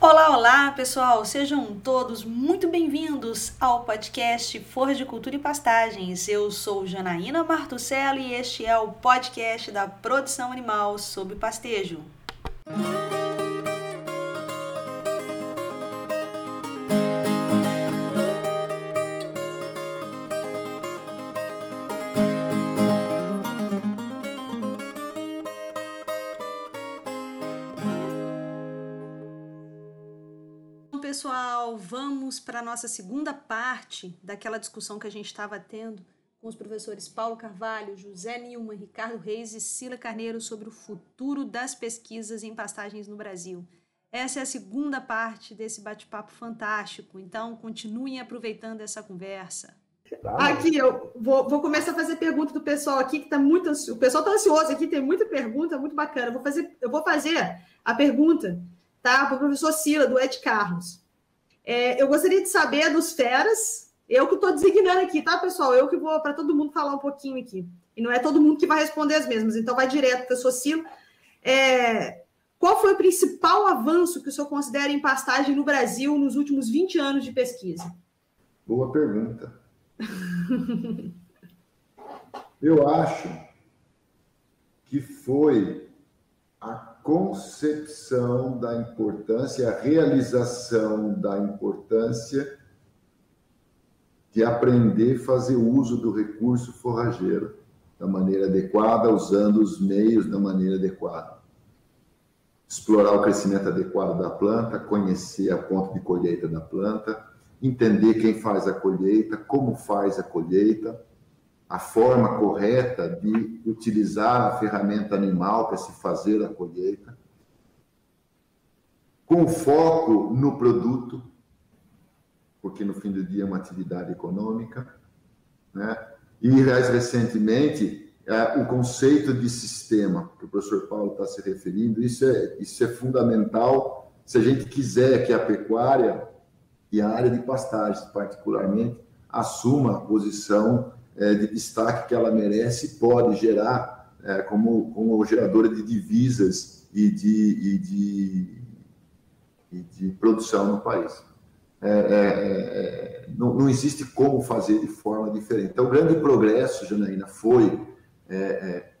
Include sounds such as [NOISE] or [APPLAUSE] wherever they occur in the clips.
Olá, olá, pessoal! Sejam todos muito bem-vindos ao podcast Forra de Cultura e Pastagens. Eu sou Janaína Martucelli e este é o podcast da produção animal sobre pastejo. Vamos para a nossa segunda parte daquela discussão que a gente estava tendo com os professores Paulo Carvalho, José Nilman, Ricardo Reis e Sila Carneiro sobre o futuro das pesquisas em pastagens no Brasil. Essa é a segunda parte desse bate-papo fantástico, então continuem aproveitando essa conversa. Aqui, eu vou, vou, começar a fazer pergunta do pessoal aqui, que está muito ansioso. O pessoal está ansioso aqui, tem muita pergunta, muito bacana. Eu vou fazer, eu vou fazer a pergunta tá, para o professor Sila, do Ed Carlos. É, eu gostaria de saber dos feras, eu que estou designando aqui, tá, pessoal? Eu que vou para todo mundo falar um pouquinho aqui. E não é todo mundo que vai responder as mesmas, então vai direto, porque eu sou Cilo. É, qual foi o principal avanço que o senhor considera em pastagem no Brasil nos últimos 20 anos de pesquisa? Boa pergunta. [LAUGHS] eu acho que foi a concepção da importância, a realização da importância de aprender a fazer uso do recurso forrageiro da maneira adequada, usando os meios da maneira adequada. Explorar o crescimento adequado da planta, conhecer a ponto de colheita da planta, entender quem faz a colheita, como faz a colheita, a forma correta de utilizar a ferramenta animal para se fazer a colheita, com foco no produto, porque no fim do dia é uma atividade econômica, né? E mais recentemente é, o conceito de sistema que o professor Paulo está se referindo, isso é isso é fundamental se a gente quiser que a pecuária e a área de pastagens particularmente assuma a posição é, de destaque que ela merece pode gerar é, como, como geradora de divisas e de, e de, e de produção no país. É, é, é não, não, existe como fazer de forma diferente. Então, o grande progresso, Janaína, foi é, é,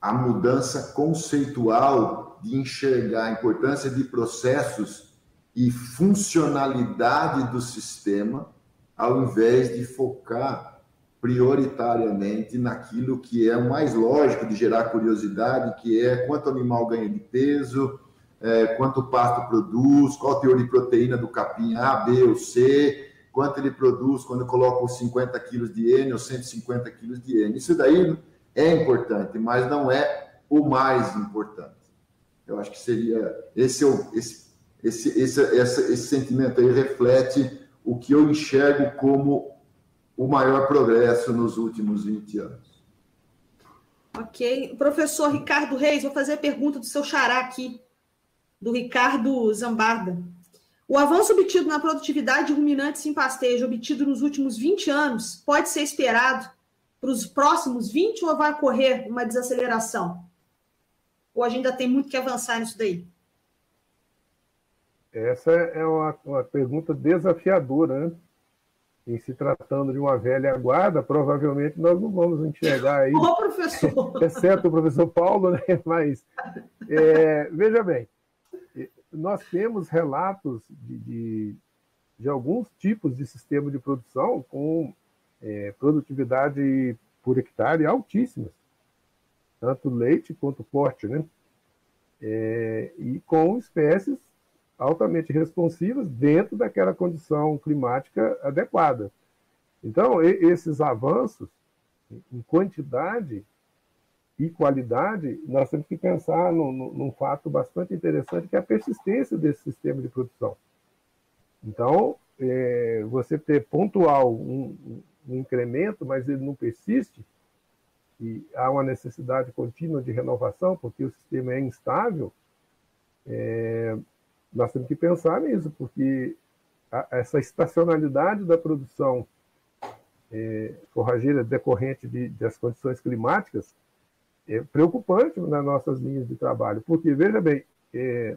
a mudança conceitual de enxergar a importância de processos e funcionalidade do sistema, ao invés de focar prioritariamente naquilo que é mais lógico de gerar curiosidade, que é quanto animal ganha de peso, é, quanto o pasto produz, qual o teor de proteína do capim A, B ou C, quanto ele produz quando coloca os 50 quilos de N ou 150 quilos de N. Isso daí é importante, mas não é o mais importante. Eu acho que seria esse é esse, esse, esse, esse, esse sentimento aí reflete o que eu enxergo como o maior progresso nos últimos 20 anos. Ok. Professor Ricardo Reis, vou fazer a pergunta do seu xará aqui, do Ricardo Zambarda. O avanço obtido na produtividade de ruminantes em pastejo, obtido nos últimos 20 anos, pode ser esperado para os próximos 20 ou vai ocorrer uma desaceleração? Ou a gente ainda tem muito que avançar nisso daí? Essa é uma, uma pergunta desafiadora, né? Em se tratando de uma velha guarda, provavelmente nós não vamos enxergar aí. Ô, professor! Exceto o professor Paulo, né? [LAUGHS] Mas, é, veja bem, nós temos relatos de, de, de, alguns tipos de sistema de produção com é, produtividade por hectare altíssimas, tanto leite quanto corte, né? É, e com espécies altamente responsivas dentro daquela condição climática adequada. Então, esses avanços em quantidade e qualidade, nós temos que pensar num, num, fato bastante interessante, que é a persistência desse sistema de produção. Então, é, você ter pontual um, um, incremento, mas ele não persiste, e há uma necessidade contínua de renovação, porque o sistema é instável, é, nós temos que pensar nisso, porque a, essa estacionalidade da produção é, forrageira decorrente de, das condições climáticas é preocupante nas nossas linhas de trabalho, porque, veja bem, é,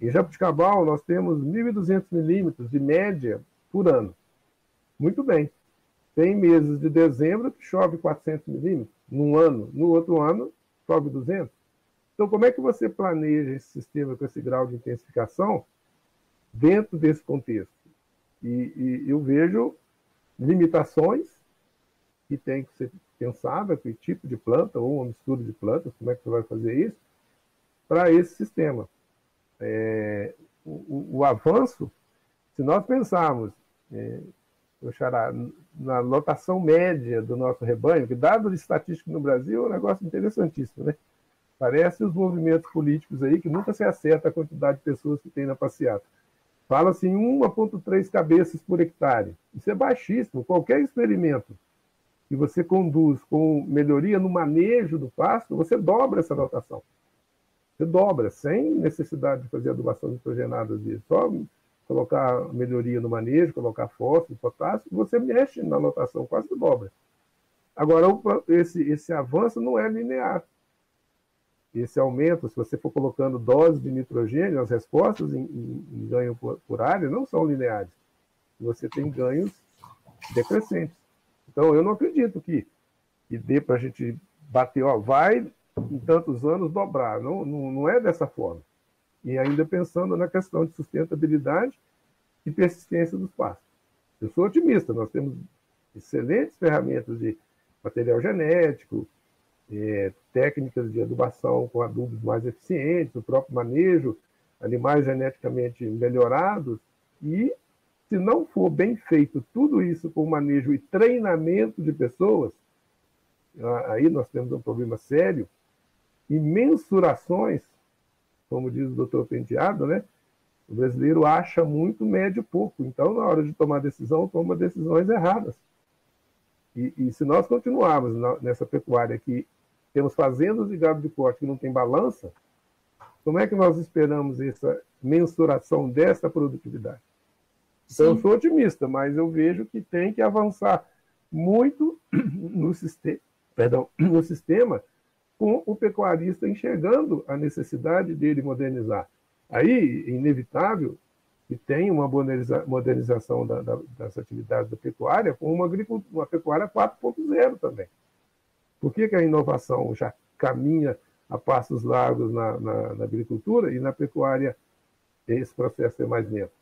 Em Jabuticabal, nós temos 1.200 milímetros de média por ano. Muito bem. Tem meses de dezembro que chove 400 milímetros num ano, no outro ano chove 200. Então, como é que você planeja esse sistema com esse grau de intensificação dentro desse contexto? E, e eu vejo limitações que tem que ser pensada, que tipo de planta, ou uma mistura de plantas, como é que você vai fazer isso, para esse sistema. É, o, o, avanço, se nós pensarmos é, xará, na lotação média do nosso rebanho, que dado estatístico no Brasil é um negócio interessantíssimo, né? Parece os movimentos políticos aí que nunca se acerta a quantidade de pessoas que tem na passeata. Fala-se em 1,3 cabeças por hectare. Isso é baixíssimo. Qualquer experimento que você conduz com melhoria no manejo do pasto, você dobra essa lotação. Você dobra, sem necessidade de fazer adubação nitrogenada, só colocar melhoria no manejo, colocar fósforo, potássio, você mexe na lotação, quase dobra. Agora, esse, esse avanço não é linear. Esse aumento, se você for colocando doses de nitrogênio, as respostas em, em, em ganho por, por, área não são lineares. Você tem ganhos decrescentes. Então, eu não acredito que, que dê para a gente bater, ó, vai em tantos anos dobrar. Não, não, não é dessa forma e ainda pensando na questão de sustentabilidade e persistência dos pastos. Eu sou otimista, nós temos excelentes ferramentas de material genético, é, técnicas de adubação com adubos mais eficientes, o próprio manejo, animais geneticamente melhorados, e se não for bem feito tudo isso com manejo e treinamento de pessoas, aí nós temos um problema sério, e mensurações como diz o doutor Penteado, né? O brasileiro acha muito, mede pouco. Então, na hora de tomar decisão, toma decisões erradas. E, e se nós continuarmos nessa pecuária que temos fazendas de gado de corte que não tem balança, como é que nós esperamos essa mensuração dessa produtividade? Então, Sim. eu sou otimista, mas eu vejo que tem que avançar muito [CLEARS THROAT] no sistema, perdão, [CLEARS THROAT] no sistema com o pecuarista enxergando a necessidade dele modernizar. Aí, é inevitável que tenha uma modernização da, da, das atividades da pecuária com uma, uma pecuária 4.0 também. Por que, que, a inovação já caminha a passos largos na, na, na, agricultura e na pecuária esse processo é mais lento?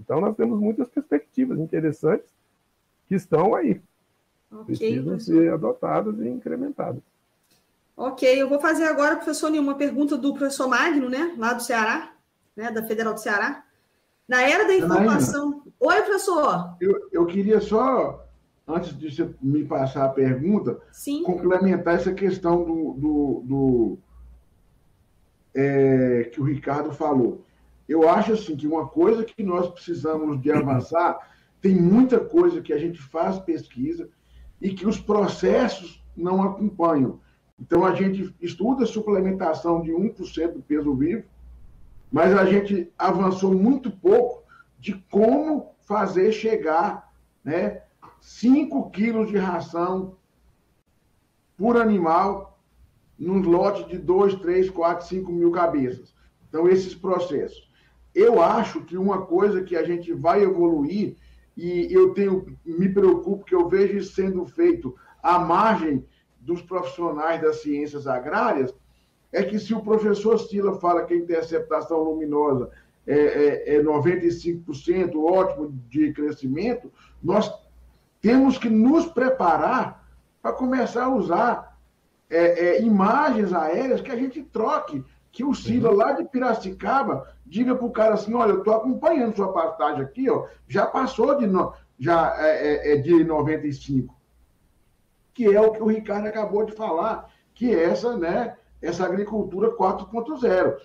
Então, nós temos muitas perspectivas interessantes que estão aí. Okay, precisam ser adotadas e incrementadas. Ok, eu vou fazer agora, professor Nil, uma pergunta do professor Magno, né, lá do Ceará, né, da Federal do Ceará. Na era da informação. Oi, professor. Eu, eu queria só, antes de você me passar a pergunta, Sim. complementar essa questão do, do, do é, que o Ricardo falou. Eu acho assim que uma coisa que nós precisamos de avançar, tem muita coisa que a gente faz pesquisa e que os processos não acompanham. Então, a gente estuda suplementação de 1% do peso vivo, mas a gente avançou muito pouco de como fazer chegar né, 5 quilos de ração por animal num lote de 2, 3, 4, 5 mil cabeças. Então, esses processos. Eu acho que uma coisa que a gente vai evoluir, e eu tenho, me preocupo que eu vejo isso sendo feito à margem dos profissionais das ciências agrárias é que se o professor Sila fala que a interceptação luminosa é, é, é 95% ótimo de crescimento, nós temos que nos preparar para começar a usar é, é, imagens aéreas que a gente troque, que o Sila lá de Piracicaba diga para o cara assim, olha, eu estou acompanhando sua pastagem aqui, ó, já passou de, no, já, é, é, é de 95 que é o que o Ricardo acabou de falar, que é essa, né, essa agricultura 4.0.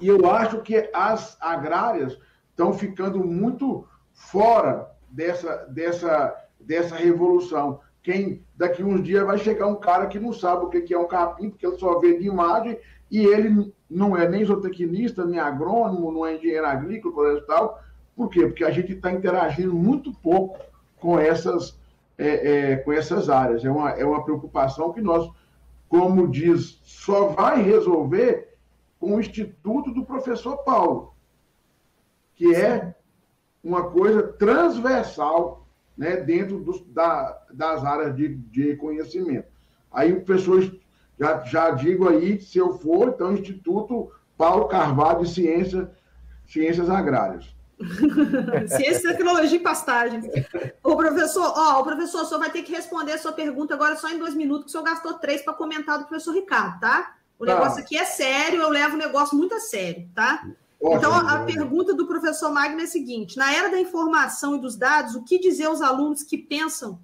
E eu acho que as agrárias estão ficando muito fora dessa, dessa, dessa revolução. Quem daqui uns dias vai chegar um cara que não sabe o que é um capim, porque ele só vê de imagem, e ele não é nem zootecnista, nem agrônomo, não é engenheiro agrícola, e tal. Por quê? Porque a gente está interagindo muito pouco com essas é, é, com essas áreas. É uma, é uma preocupação que nós, como diz, só vai resolver com o instituto do professor Paulo, que é uma coisa transversal né, dentro dos, da, das áreas de, de conhecimento. Aí o professor, já, já digo aí, se eu for, então, Instituto Paulo Carvalho de Ciência, Ciências Agrárias. [LAUGHS] Ciência, tecnologia e pastagens. O professor, ó, o professor só vai ter que responder a sua pergunta agora só em dois minutos, que o senhor gastou três para comentar do professor Ricardo, tá? O tá. negócio aqui é sério, eu levo o negócio muito a sério, tá? Ótimo, então, a pergunta do professor Magno é a seguinte: na era da informação e dos dados, o que dizer aos alunos que pensam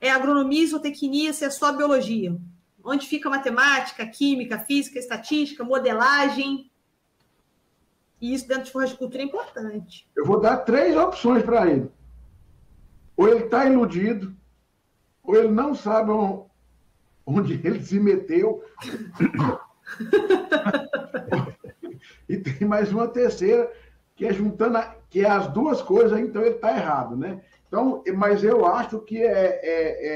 é agronomia, isotecnia, se é só biologia? Onde fica matemática, química, física, estatística, modelagem? E isso dentro de horticultura é importante. Eu vou dar três opções para ele. Ou ele está iludido, ou ele não sabe onde ele se meteu. [LAUGHS] e tem mais uma terceira, que é juntando, a, que é as duas coisas, então ele está errado, né? Então, mas eu acho que é, é,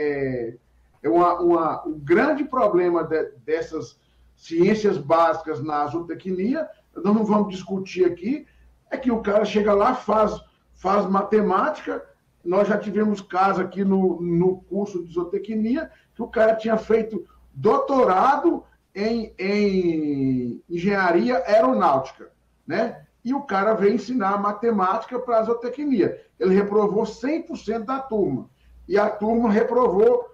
é, é uma, uma, o grande problema de, dessas ciências básicas na zootecnia nós não vamos discutir aqui, é que o cara chega lá, faz, faz matemática. Nós já tivemos caso aqui no, no curso de zootecnia, que o cara tinha feito doutorado em, em engenharia aeronáutica, né? E o cara veio ensinar matemática para zootecnia. Ele reprovou 100% da turma. E a turma reprovou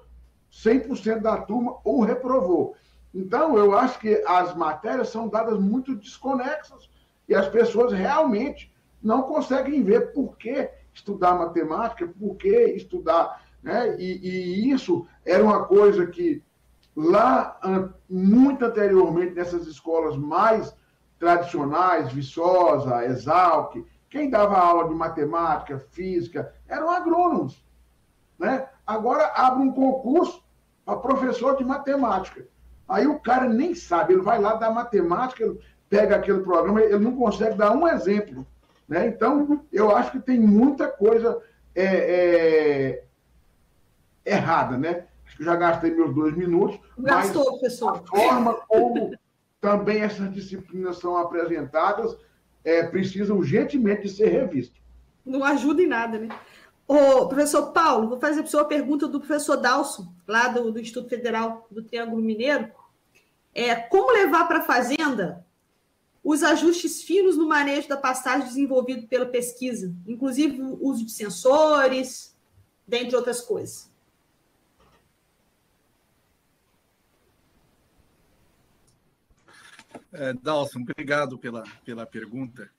100% da turma ou reprovou. Então, eu acho que as matérias são dadas muito desconexas e as pessoas realmente não conseguem ver por que estudar matemática, por que estudar. Né? E, e isso era uma coisa que lá, muito anteriormente, nessas escolas mais tradicionais, Viçosa, Exalc, quem dava aula de matemática, física, eram agrônomos. Né? Agora abre um concurso para professor de matemática. Aí o cara nem sabe, ele vai lá dar matemática, ele pega aquele programa, ele não consegue dar um exemplo. Né? Então, eu acho que tem muita coisa é, é, errada, né? Já gastei meus dois minutos. Gastou, mas professor. A forma como também essas disciplinas são apresentadas é, precisa urgentemente de ser revista. Não ajuda em nada, né? Ô, professor Paulo, vou fazer para o senhor a pergunta do professor Dalson, lá do, do Instituto Federal do Triângulo Mineiro é, como levar para a fazenda os ajustes finos no manejo da pastagem desenvolvido pela pesquisa, inclusive o uso de sensores, dentre outras coisas. É, Dalson, obrigado pela, pela pergunta.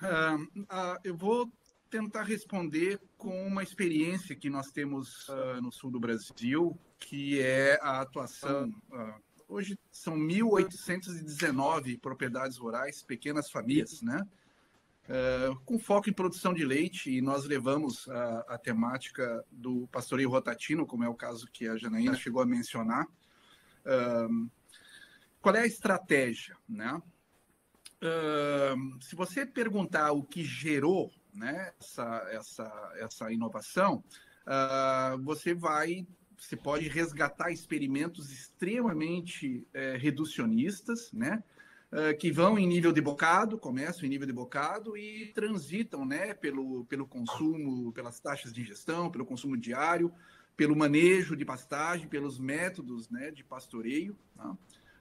Uh, uh, eu vou tentar responder com uma experiência que nós temos uh, no sul do Brasil, que é a atuação Hoje são 1.819 propriedades rurais, pequenas famílias, né? Com foco em produção de leite, e nós levamos a, a, temática do pastoreio rotatino, como é o caso que a Janaína chegou a mencionar. Uh, qual é a estratégia? Né? Uh, se você perguntar o que gerou né, essa, essa, essa inovação, você vai você pode resgatar experimentos extremamente é, reducionistas, né? Uh, que vão em nível de bocado, começam em nível de bocado e transitam né, pelo, pelo consumo, pelas taxas de ingestão, pelo consumo diário, pelo manejo de pastagem, pelos métodos né, de pastoreio. Tá?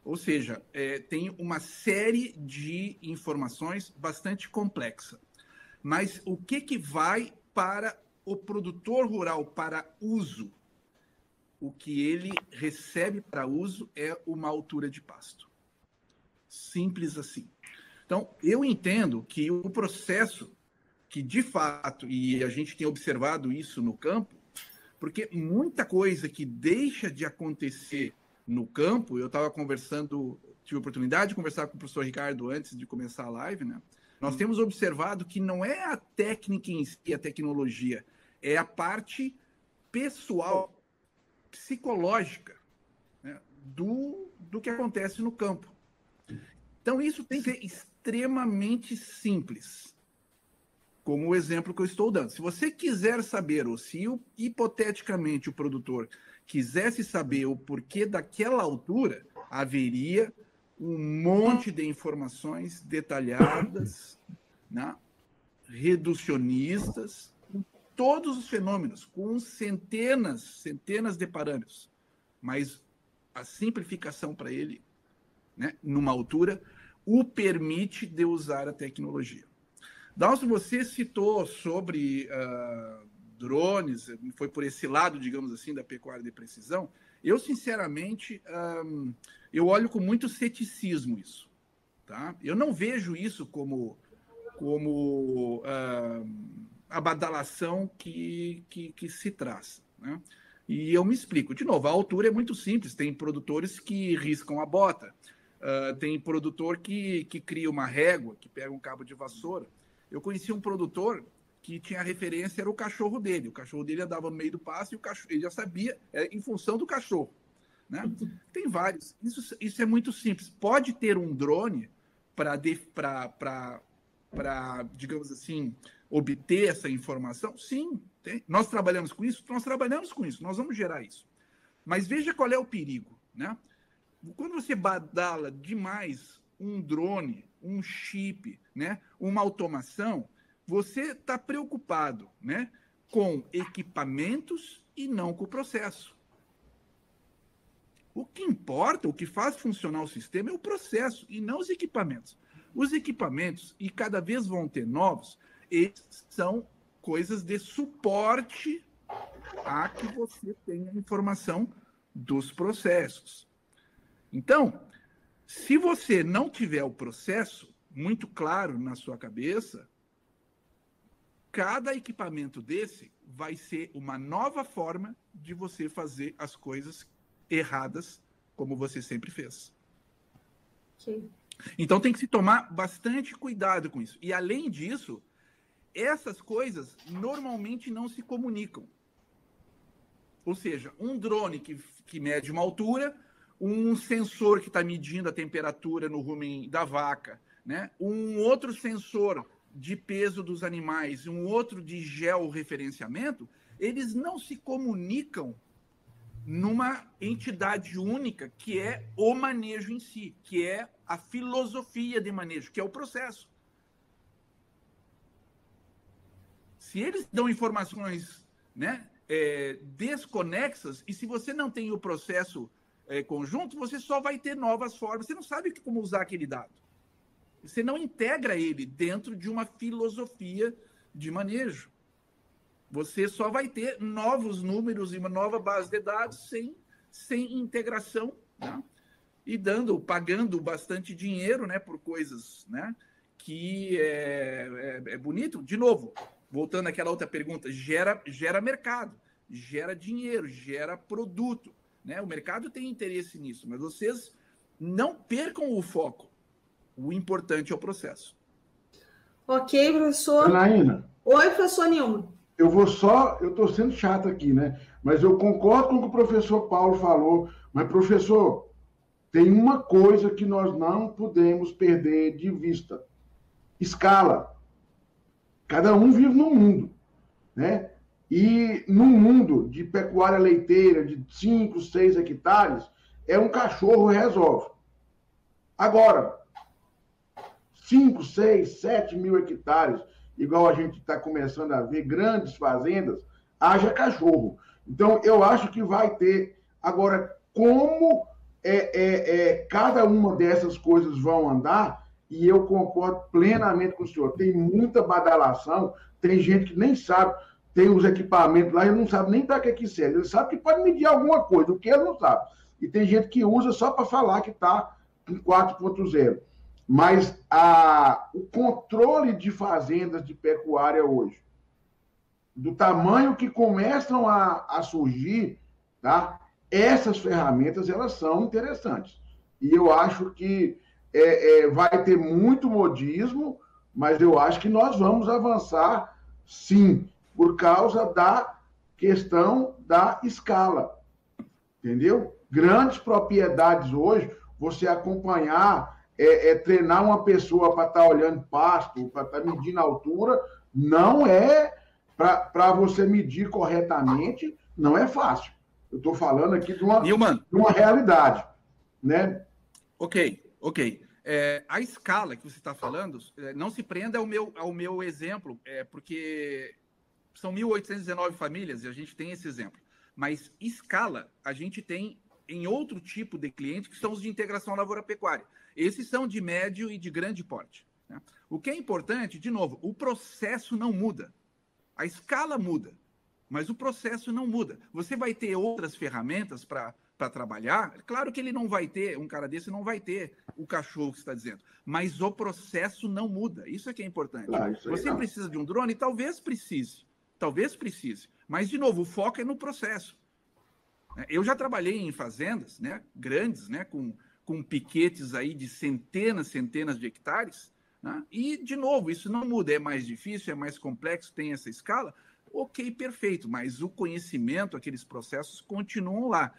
Ou seja, é, tem uma série de informações bastante complexa. Mas o que, que vai para o produtor rural para uso o que ele recebe para uso é uma altura de pasto. Simples assim. Então, eu entendo que o processo que de fato, e a gente tem observado isso no campo, porque muita coisa que deixa de acontecer no campo, eu estava conversando, tive a oportunidade de conversar com o professor Ricardo antes de começar a live, né? Nós temos observado que não é a técnica em si, a tecnologia, é a parte pessoal psicológica né, do, do que acontece no campo. Então, isso tem que ser extremamente simples, como o exemplo que eu estou dando. Se você quiser saber, ou se hipoteticamente o produtor quisesse saber o porquê daquela altura, haveria um monte de informações detalhadas, né? reducionistas, com todos os fenômenos, com centenas, centenas de parâmetros. Mas a simplificação para ele, né, numa altura, o permite de usar a tecnologia. Dalson, você citou sobre uh, drones, foi por esse lado, digamos assim, da pecuária de precisão. Eu, sinceramente, um, eu olho com muito ceticismo isso. Tá? Eu não vejo isso como, como a badalação que, que, que se traz. Né? E eu me explico. De novo, a altura é muito simples. Tem produtores que riscam a bota. Uh, tem produtor que, que cria uma régua, que pega um cabo de vassoura. Eu conheci um produtor que tinha referência era o cachorro dele. O cachorro dele andava no meio do passo e o cachorro, ele já sabia, é, em função do cachorro. Né? [LAUGHS] Tem vários. Isso, isso é muito simples. Pode ter um drone para, digamos assim, obter essa informação? Sim. Tem. Nós trabalhamos com isso? Nós trabalhamos com isso. Nós vamos gerar isso. Mas veja qual é o perigo. Né? Quando você badala demais um drone, um chip, né? uma automação, você está preocupado né, com equipamentos e não com o processo. O que importa, o que faz funcionar o sistema é o processo e não os equipamentos. Os equipamentos, e cada vez vão ter novos, eles são coisas de suporte a que você tenha informação dos processos. Então, se você não tiver o processo muito claro na sua cabeça, cada equipamento desse vai ser uma nova forma de você fazer as coisas erradas como você sempre fez. Okay. Então tem que se tomar bastante cuidado com isso. E além disso, essas coisas normalmente não se comunicam. Ou seja, um drone que, que mede uma altura, um sensor que está medindo a temperatura no rumen da vaca, né? um outro sensor de peso dos animais e um outro de georreferenciamento, eles não se comunicam numa entidade única que é o manejo em si, que é a filosofia de manejo, que é o processo. Se eles dão informações né, é, desconexas, e se você não tem o processo é, conjunto, você só vai ter novas formas. Você não sabe como usar aquele dado. Você não integra ele dentro de uma filosofia de manejo. Você só vai ter novos números e uma nova base de dados sem, sem integração, né? e dando, pagando bastante dinheiro, né, por coisas, né, que é, é, é bonito. De novo, voltando àquela outra pergunta, gera, gera mercado, gera dinheiro, gera produto, né? O mercado tem interesse nisso, mas vocês não percam o foco. O importante é o processo. Ok, professor. Anaína. Oi, professor Nilma. Eu vou só, eu estou sendo chato aqui, né? Mas eu concordo com o que o professor Paulo falou. Mas, professor, tem uma coisa que nós não podemos perder de vista: escala. Cada um vive num mundo, né? E num mundo de pecuária leiteira de 5, 6 hectares, é um cachorro resolve. Agora, 5, 6, 7 mil hectares, igual a gente está começando a ver, grandes fazendas, haja cachorro. Então, eu acho que vai ter. Agora, como é, é, é, cada uma dessas coisas vão andar, e eu concordo plenamente com o senhor, tem muita badalação, tem gente que nem sabe, tem os equipamentos lá e não sabe nem para que que serve. Ele sabe que pode medir alguma coisa, o que ele não sabe. E tem gente que usa só para falar que está em 4.0. Mas a, o controle de fazendas de pecuária hoje, do tamanho que começam a, a surgir, tá? essas ferramentas elas são interessantes. E eu acho que é, é, vai ter muito modismo, mas eu acho que nós vamos avançar sim, por causa da questão da escala. Entendeu? Grandes propriedades hoje, você acompanhar é, é treinar uma pessoa para estar tá olhando pasto, para estar tá medindo a altura, não é para você medir corretamente, não é fácil. Eu estou falando aqui de uma, Newman. de uma realidade. Né? Ok. Ok. É, a escala que você está falando, é, não se prenda ao meu, ao meu exemplo, é, porque são 1.819 famílias e a gente tem esse exemplo. Mas escala, a gente tem em outro tipo de cliente, que são os de integração lavoura-pecuária. Esses são de médio e de grande porte. Né? O que é importante, de novo, o processo não muda. A escala muda, mas o processo não muda. Você vai ter outras ferramentas para para trabalhar, claro que ele não vai ter, um cara desse não vai ter o cachorro que está dizendo, mas o processo não muda. Isso é que é importante. Ah, Você precisa de um drone? Talvez precise. Talvez precise. Mas, de novo, o foco é no processo. Eu já trabalhei em fazendas né, grandes, né, com, com piquetes aí de centenas, centenas de hectares, né? e, de novo, isso não muda. É mais difícil, é mais complexo, tem essa escala. Ok, perfeito, mas o conhecimento, aqueles processos continuam lá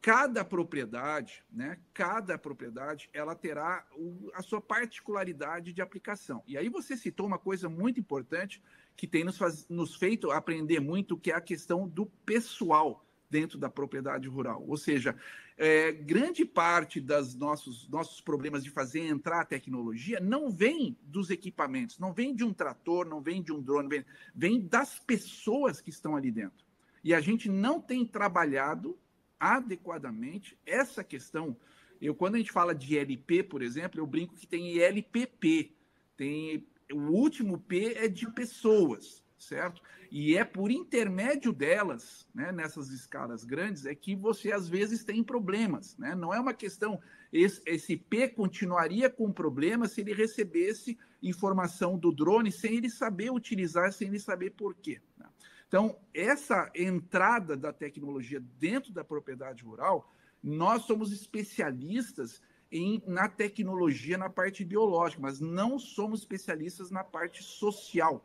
cada propriedade, né, cada propriedade, ela terá o, a sua particularidade de aplicação. E aí você citou uma coisa muito importante que tem nos, faz, nos feito aprender muito, que é a questão do pessoal dentro da propriedade rural. Ou seja, é, grande parte dos nossos, nossos problemas de fazer entrar a tecnologia não vem dos equipamentos, não vem de um trator, não vem de um drone, vem, vem das pessoas que estão ali dentro. E a gente não tem trabalhado adequadamente essa questão. Eu, quando a gente fala de LP, por exemplo, eu brinco que tem LPP. Tem, o último P é de pessoas, certo? E é por intermédio delas, né, nessas escalas grandes, é que você às vezes tem problemas. Né? Não é uma questão. Esse, P continuaria com problema se ele recebesse informação do drone sem ele saber utilizar, sem ele saber por quê. Né? Então, essa entrada da tecnologia dentro da propriedade rural, nós somos especialistas em, na tecnologia na parte biológica, mas não somos especialistas na parte social.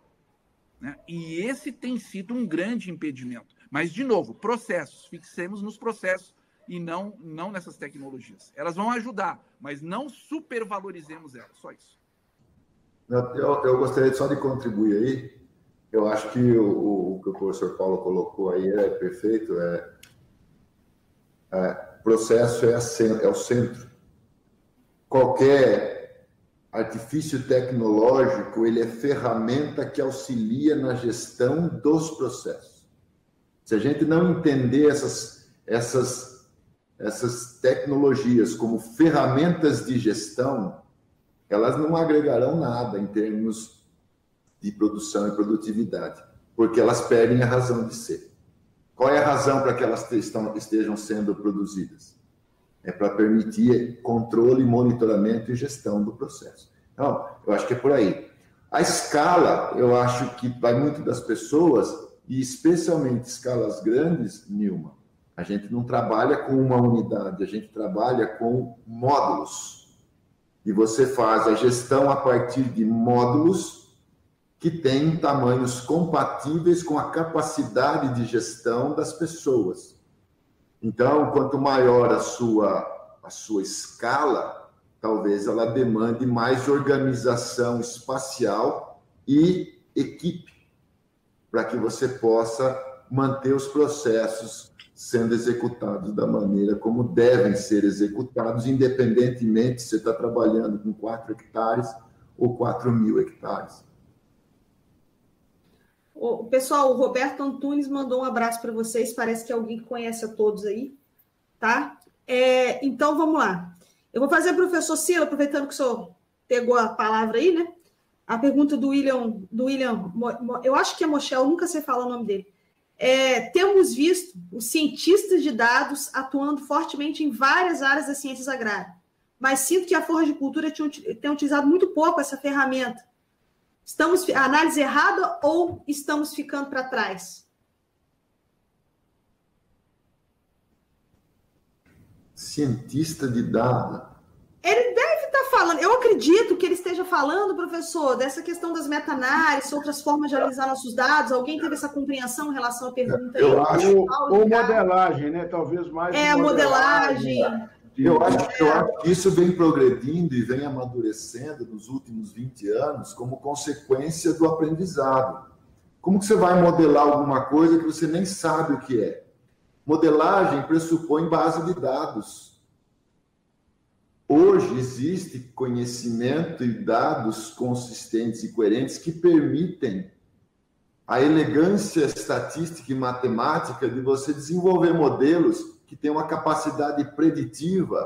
Né? E esse tem sido um grande impedimento. Mas, de novo, processos, fixemos nos processos e não, não nessas tecnologias. Elas vão ajudar, mas não supervalorizemos elas, só isso. Eu, eu gostaria só de contribuir aí, eu acho que o, o, que o professor Paulo colocou aí é perfeito. É, é processo é, a, é o centro. Qualquer artifício tecnológico ele é ferramenta que auxilia na gestão dos processos. Se a gente não entender essas essas essas tecnologias como ferramentas de gestão, elas não agregarão nada em termos de produção e produtividade, porque elas perdem a razão de ser. Qual é a razão para que elas estejam sendo produzidas? É para permitir controle, monitoramento e gestão do processo. Então, eu acho que é por aí. A escala, eu acho que vai muito das pessoas, e especialmente escalas grandes, Nilma, a gente não trabalha com uma unidade, a gente trabalha com módulos. E você faz a gestão a partir de módulos que têm tamanhos compatíveis com a capacidade de gestão das pessoas. Então, quanto maior a sua, a sua escala, talvez ela demande mais organização espacial e equipe, para que você possa manter os processos sendo executados da maneira como devem ser executados, independentemente se você está trabalhando com 4 hectares ou 4 mil hectares. O pessoal, o Roberto Antunes mandou um abraço para vocês. Parece que é alguém que conhece a todos aí, tá? É, então vamos lá. Eu vou fazer, professor Ciro, aproveitando que o senhor pegou a palavra aí, né? A pergunta do William, do William, eu acho que é Mochel, nunca sei falar o nome dele. É, temos visto os cientistas de dados atuando fortemente em várias áreas das ciências agrárias, mas sinto que a Forra de Cultura tem utilizado muito pouco essa ferramenta Estamos a análise errada ou estamos ficando para trás? Cientista de dados. Ele deve estar tá falando, eu acredito que ele esteja falando, professor, dessa questão das meta-análises, outras formas de analisar nossos dados. Alguém teve essa compreensão em relação à pergunta? Eu aí? acho, ou, ou modelagem, né? Talvez mais. É, modelagem. modelagem eu acho, eu acho que isso vem progredindo e vem amadurecendo nos últimos 20 anos como consequência do aprendizado. Como que você vai modelar alguma coisa que você nem sabe o que é? Modelagem pressupõe base de dados. hoje existe conhecimento e dados consistentes e coerentes que permitem a elegância estatística e matemática de você desenvolver modelos que tenham uma capacidade preditiva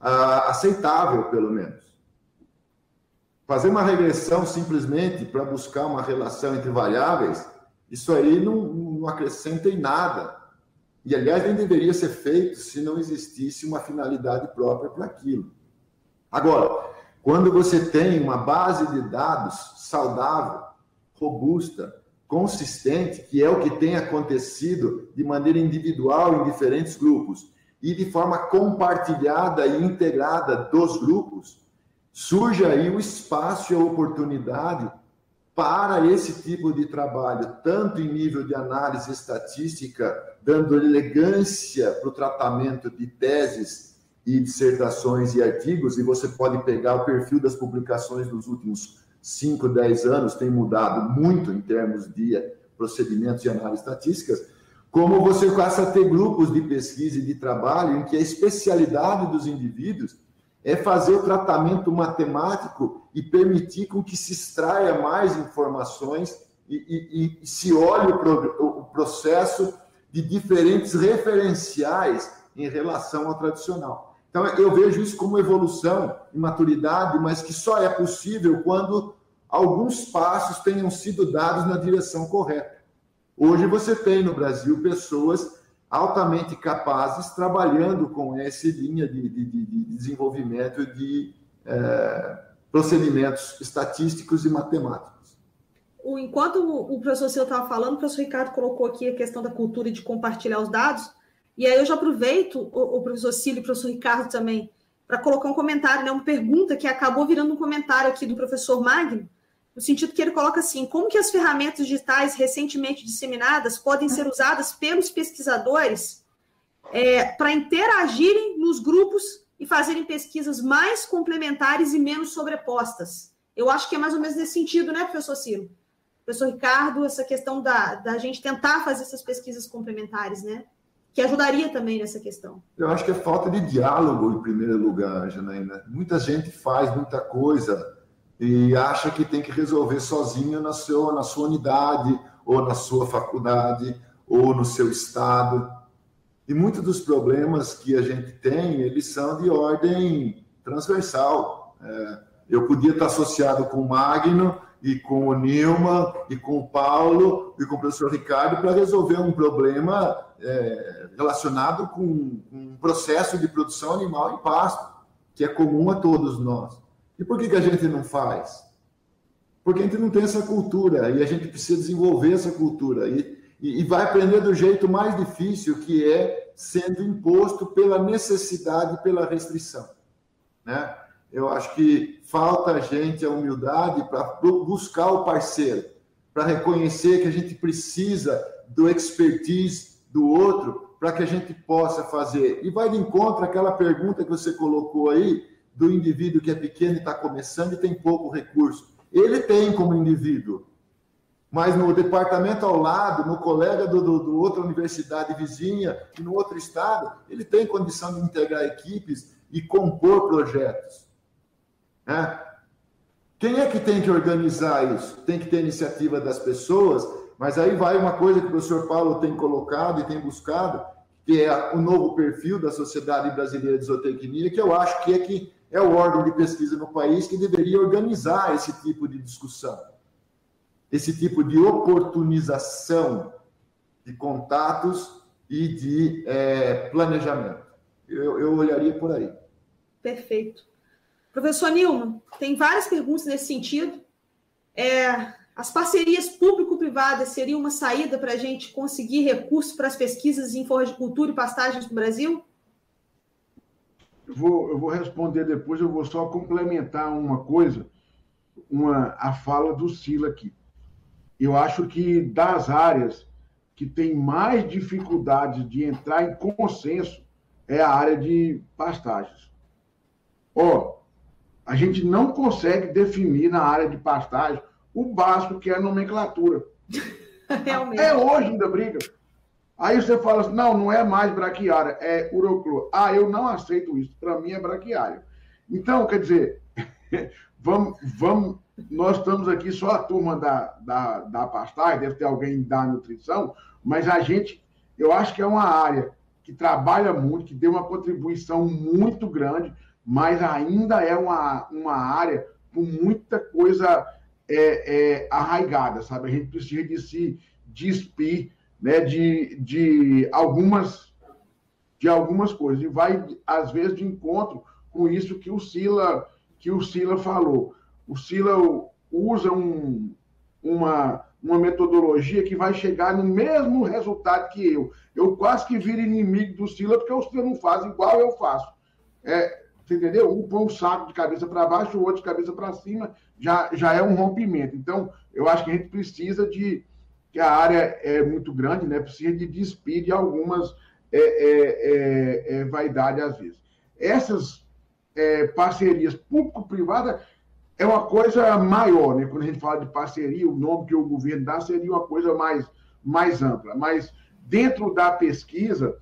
uh, aceitável, pelo menos. Fazer uma regressão simplesmente para buscar uma relação entre variáveis, isso aí não, não acrescenta em nada. E, aliás, nem deveria ser feito se não existisse uma finalidade própria para aquilo. Agora, quando você tem uma base de dados saudável, robusta, consistente, que é o que tem acontecido de maneira individual em diferentes grupos e de forma compartilhada e integrada dos grupos, surge aí o espaço e a oportunidade para esse tipo de trabalho, tanto em nível de análise estatística, dando elegância para o tratamento de teses e dissertações e artigos, e você pode pegar o perfil das publicações dos últimos 5, 10 anos tem mudado muito em termos de procedimentos de análise estatísticas, como você passa a ter grupos de pesquisa e de trabalho em que a especialidade dos indivíduos é fazer o tratamento matemático e permitir com que se extraia mais informações e, e, e se olhe o, pro, o processo de diferentes referenciais em relação ao tradicional. Então, eu vejo isso como evolução e maturidade, mas que só é possível quando alguns passos tenham sido dados na direção correta. Hoje você tem no Brasil pessoas altamente capazes trabalhando com essa linha de, de, de, de desenvolvimento de é, procedimentos estatísticos e matemáticos. Enquanto o professor Silvio estava falando, o professor Ricardo colocou aqui a questão da cultura de compartilhar os dados. E aí eu já aproveito, o, o professor Cílio e o professor Ricardo também, para colocar um comentário, né, uma pergunta que acabou virando um comentário aqui do professor Magno, no sentido que ele coloca assim: como que as ferramentas digitais recentemente disseminadas podem ser usadas pelos pesquisadores é, para interagirem nos grupos e fazerem pesquisas mais complementares e menos sobrepostas? Eu acho que é mais ou menos nesse sentido, né, professor Ciro? Professor Ricardo, essa questão da, da gente tentar fazer essas pesquisas complementares, né? Que ajudaria também nessa questão? Eu acho que é falta de diálogo, em primeiro lugar, Janaína. Muita gente faz muita coisa e acha que tem que resolver sozinho na, seu, na sua unidade, ou na sua faculdade, ou no seu estado. E muitos dos problemas que a gente tem, eles são de ordem transversal. É, eu podia estar associado com o Magno, e com o Nilma, e com o Paulo, e com o professor Ricardo, para resolver um problema é, relacionado com, um processo de produção animal em pasto, que é comum a todos nós. E por que, que a gente não faz? Porque a gente não tem essa cultura, e a gente precisa desenvolver essa cultura, e, e, e vai aprender do jeito mais difícil, que é sendo imposto pela necessidade, pela restrição. Né? Eu acho que falta a gente a humildade para buscar o parceiro, para reconhecer que a gente precisa do expertise do outro para que a gente possa fazer. E vai de encontro àquela pergunta que você colocou aí do indivíduo que é pequeno e está começando e tem pouco recurso. Ele tem como indivíduo, mas no departamento ao lado, no colega do, do, do outra universidade vizinha e no outro estado, ele tem condição de integrar equipes e compor projetos. Né? Quem é que tem que organizar isso? Tem que ter iniciativa das pessoas, mas aí vai uma coisa que o professor Paulo tem colocado e tem buscado, que é o novo perfil da Sociedade Brasileira de Zootecnia, que eu acho que é que é o órgão de pesquisa no país que deveria organizar esse tipo de discussão, esse tipo de oportunização de contatos e de é, planejamento. Eu, eu olharia por aí. Perfeito. Professor Nilma, tem várias perguntas nesse sentido. É, as parcerias público-privadas seriam uma saída para a gente conseguir recursos para as pesquisas em floricultura e pastagens no Brasil? Eu vou, eu vou responder depois, eu vou só complementar uma coisa, uma, a fala do Sila aqui. Eu acho que das áreas que tem mais dificuldade de entrar em consenso é a área de pastagens. Ó, a gente não consegue definir na área de pastagem o básico, que é a nomenclatura. [LAUGHS] Realmente. Até hoje ainda briga. Aí você fala assim, não, não é mais braquiária, é uroclor. Ah, eu não aceito isso. Para mim é braquiária. Então, quer dizer, [LAUGHS] vamos, vamos, nós estamos aqui só a turma da, da, da pastagem, deve ter alguém da nutrição, mas a gente, eu acho que é uma área que trabalha muito, que deu uma contribuição muito grande, mas ainda é uma, uma área com muita coisa é, é, arraigada, sabe? A gente precisa de se despir né, de, de, algumas, de algumas coisas. E vai, às vezes, de encontro com isso que o Sila, que o Sila falou. O Sila usa um, uma, uma metodologia que vai chegar no mesmo resultado que eu. Eu quase que viro inimigo do Sila, porque o Sila não faz igual eu faço. É, você entendeu? Um põe um saco de cabeça para baixo, o outro de cabeça para cima, já, já é um rompimento. Então, eu acho que a gente precisa de. que a área é muito grande, né? Precisa de despir de algumas é, é, é, é vaidades às vezes. Essas é, parcerias público-privada é uma coisa maior, né? Quando a gente fala de parceria, o nome que o governo dá seria uma coisa mais, mais ampla. Mas dentro da pesquisa,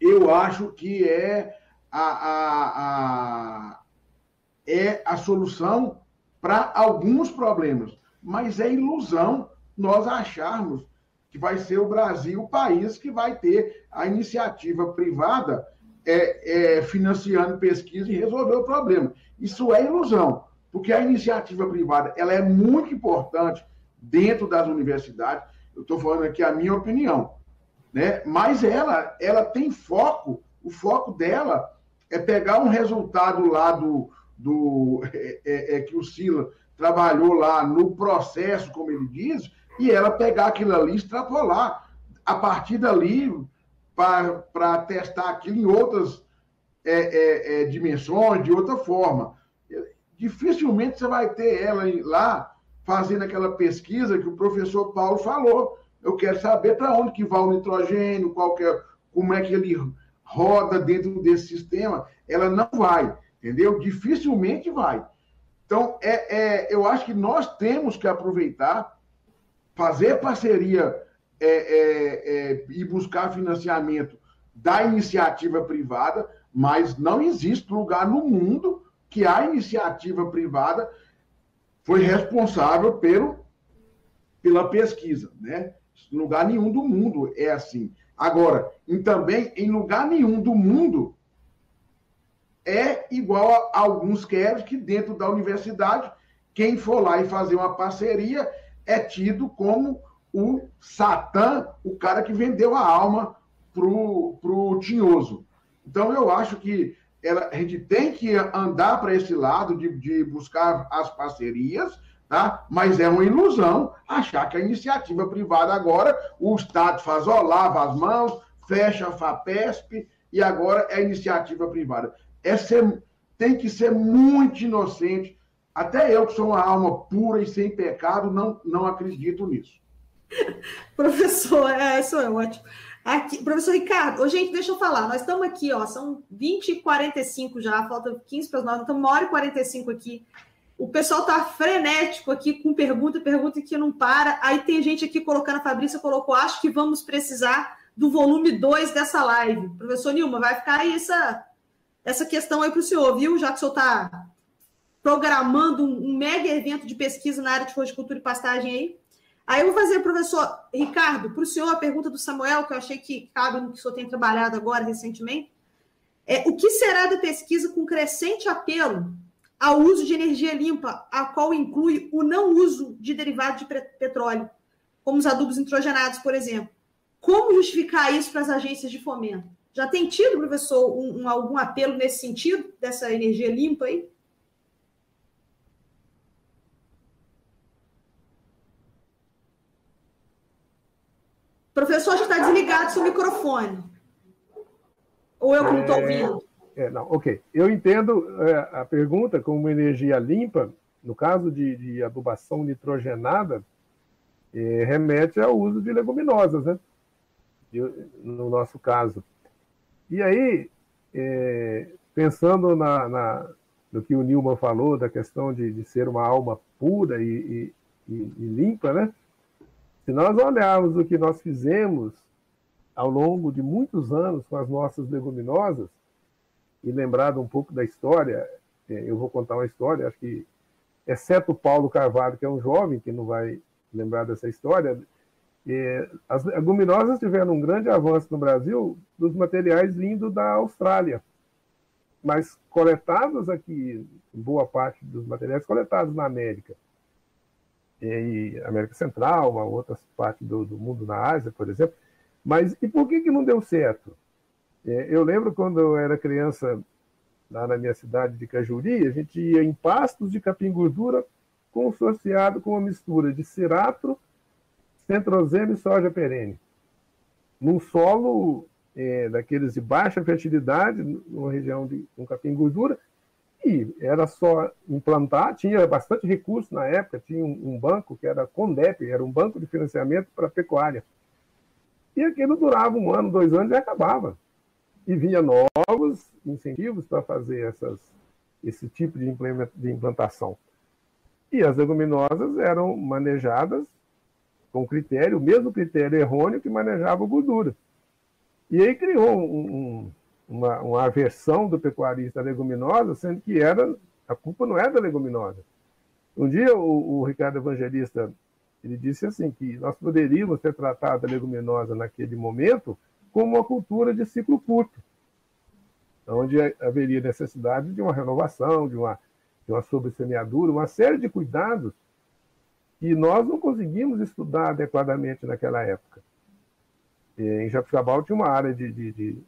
eu acho que é a, a, a é a solução para alguns problemas. Mas é ilusão nós acharmos que vai ser o Brasil o país que vai ter a iniciativa privada é, é, financiando pesquisa e resolver o problema. Isso é ilusão porque a iniciativa privada ela é muito importante dentro das universidades. Eu estou falando aqui a minha opinião, né? Mas ela, ela tem foco. O foco dela é pegar um resultado lá do, do é, é, é que o Sila trabalhou lá no processo, como ele diz, e ela pegar aquilo ali, extrapolar a partir dali para testar aquilo em outras é, é, é, dimensões, de outra forma dificilmente você vai ter ela lá fazendo aquela pesquisa que o professor Paulo falou. Eu quero saber para onde que vai o nitrogênio, qual é, como é que ele roda dentro desse sistema. Ela não vai, entendeu? Dificilmente vai. Então, é, é eu acho que nós temos que aproveitar, fazer parceria é, é, é e buscar financiamento da iniciativa privada, mas não existe lugar no mundo que a iniciativa privada foi responsável pelo, pela pesquisa, né? Lugar nenhum do mundo é assim. Agora, em, também em lugar nenhum do mundo é igual a alguns querem que dentro da universidade, quem for lá e fazer uma parceria é tido como o Satã, o cara que vendeu a alma pro, pro tinhoso. Então, eu acho que ela, a gente tem que andar para esse lado de, de buscar as parcerias, tá? mas é uma ilusão achar que a iniciativa privada agora, o Estado faz, ó, lava as mãos, fecha a FAPESP e agora é iniciativa privada. É ser, tem que ser muito inocente. Até eu, que sou uma alma pura e sem pecado, não, não acredito nisso. [LAUGHS] Professor, é, isso é ótimo. Aqui, professor Ricardo, ô, gente, deixa eu falar. Nós estamos aqui, ó, são 20 e 45 já, falta 15 para nós, estamos uma hora e 45 aqui. O pessoal está frenético aqui com pergunta, pergunta que não para. Aí tem gente aqui colocando, a Fabrícia colocou, acho que vamos precisar do volume 2 dessa live. Professor Nilma, vai ficar aí essa, essa questão aí para o senhor, viu? Já que o senhor está programando um, um mega evento de pesquisa na área de horticultura e pastagem aí. Aí eu vou fazer, professor Ricardo, para o senhor a pergunta do Samuel, que eu achei que cabe no que o senhor tem trabalhado agora recentemente. É, o que será da pesquisa com crescente apelo ao uso de energia limpa, a qual inclui o não uso de derivados de petróleo, como os adubos nitrogenados, por exemplo? Como justificar isso para as agências de fomento? Já tem tido, professor, um, um, algum apelo nesse sentido, dessa energia limpa aí? Professor, está desligado seu microfone. Ou eu que não estou é, ouvindo? É, não, ok. Eu entendo é, a pergunta como energia limpa, no caso de, de adubação nitrogenada, é, remete ao uso de leguminosas, né? no nosso caso. E aí, é, pensando na, na, no que o Nilman falou, da questão de, de ser uma alma pura e, e, e limpa, né? Se nós olharmos o que nós fizemos ao longo de muitos anos com as nossas leguminosas, e lembrado um pouco da história, é, eu vou contar uma história, acho que, exceto o Paulo Carvalho, que é um jovem que não vai lembrar dessa história, é, as leguminosas tiveram um grande avanço no Brasil dos materiais vindo da Austrália, mas coletados aqui, boa parte dos materiais coletados na América, e América Central, uma outra parte do, do mundo na Ásia, por exemplo. Mas e por que, que não deu certo? É, eu lembro quando eu era criança, lá na minha cidade de Cajuri, a gente ia em pastos de capim gordura consorciado com uma mistura de ciratro, centrosema e soja perene. Num solo é, daqueles de baixa fertilidade, numa região de um capim gordura, e era só implantar, tinha bastante recurso na época, tinha um, um banco que era Condep, era um banco de financiamento para pecuária. E aquilo durava um ano, dois anos e acabava. E vinha novos incentivos para fazer essas, esse tipo de, de implantação. E as leguminosas eram manejadas com critério, o mesmo critério errôneo que manejava a gordura. E aí criou um, um, uma, uma aversão do pecuarista à leguminosa, sendo que era a culpa não é da leguminosa. Um dia o, o Ricardo Evangelista ele disse assim que nós poderíamos ter tratado a leguminosa naquele momento como uma cultura de ciclo curto, onde haveria necessidade de uma renovação, de uma, de uma sobressemeadura, uma série de cuidados que nós não conseguimos estudar adequadamente naquela época. Em Jabuticabal tinha uma área de, de, de,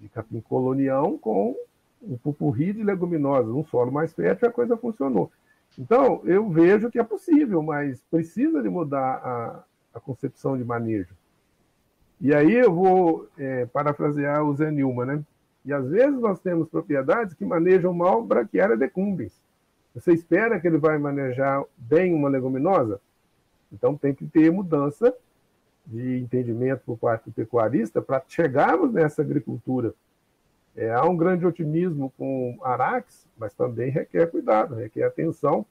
de capim colonião com um pupurri de leguminosas, um solo mais fértil, a coisa funcionou. Então, eu vejo que é possível, mas precisa de mudar a, a concepção de manejo. E aí eu vou é, parafrasear o Zé Nilma, né? E às vezes nós temos propriedades que manejam mal Brachiaria decumbens. Você espera que ele vai manejar bem uma leguminosa? Então tem que ter mudança de entendimento por parte do pecuarista para chegarmos nessa agricultura. É, há um grande otimismo com Arax, mas também requer cuidado, requer atenção.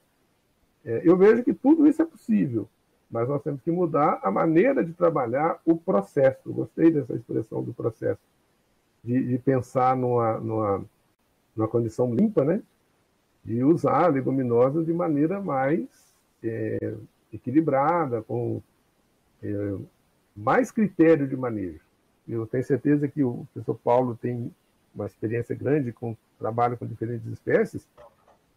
É, eu vejo que tudo isso é possível, mas nós temos que mudar a maneira de trabalhar o processo. gostei dessa expressão do processo, de, de pensar numa, numa, numa condição limpa, né? de usar leguminosas de maneira mais é, equilibrada, com é, mais critério de manejo. Eu tenho certeza que o professor Paulo tem uma experiência grande com trabalho com diferentes espécies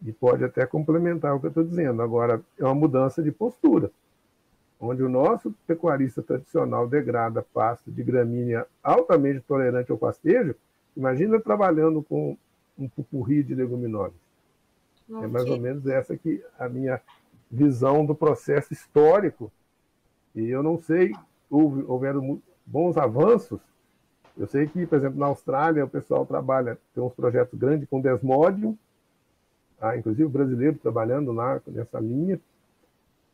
e pode até complementar o que eu estou dizendo. Agora, é uma mudança de postura, onde o nosso pecuarista tradicional degrada pasto de gramínea altamente tolerante ao pastejo, imagina trabalhando com um pupurri de leguminosas. É mais ou menos essa que a minha visão do processo histórico. E eu não sei houve, houveram bons avanços. Eu sei que, por exemplo, na Austrália, o pessoal trabalha, tem uns projetos grandes com Desmodium, tá? inclusive brasileiro trabalhando lá nessa linha.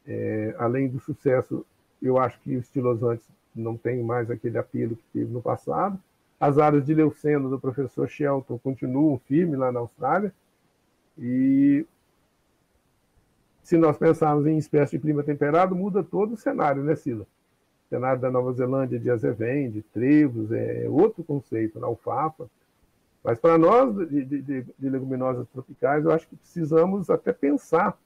É, além do sucesso, eu acho que os estilosantes não tem mais aquele apelo que teve no passado. As áreas de leuceno do professor Shelton continuam firmes lá na Austrália. E se nós pensarmos em espécie de clima temperado, muda todo o cenário, né, Sila? cenário da Nova Zelândia de azevém, de trevos, é outro conceito, na alfafa. Mas para nós, de, de, de, leguminosas tropicais, eu acho que precisamos até pensar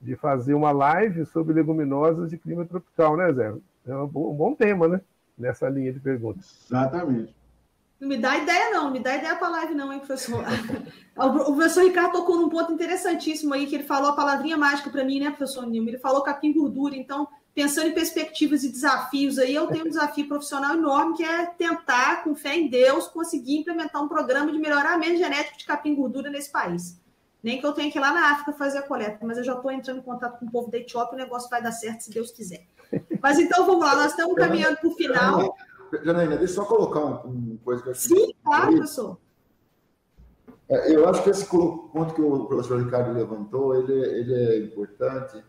de fazer uma live sobre leguminosas de clima tropical, né, Zé? É um bom, um bom tema, né? Nessa linha de perguntas. Exatamente. Não me dá ideia, não. Não me dá ideia para a live, não, hein, professor? [LAUGHS] o professor Ricardo tocou num ponto interessantíssimo aí, que ele falou a palavrinha mágica para mim, né, professor Nilma? Ele falou capim gordura. Então, pensando em perspectivas e desafios aí, eu tenho um desafio profissional enorme que é tentar, com fé em Deus, conseguir implementar um programa de melhoramento genético de capim gordura nesse país. Nem que eu tenha que ir lá na África fazer a coleta, mas eu já estou entrando em contato com o povo da Etiópia, o negócio vai dar certo se Deus quiser. Mas então vamos lá, nós estamos [LAUGHS] caminhando para o final. Janaína, deixa eu só colocar uma, uma coisa que eu Sim, claro, professor. É, eu acho que esse ponto que o professor Ricardo levantou, ele, ele é importante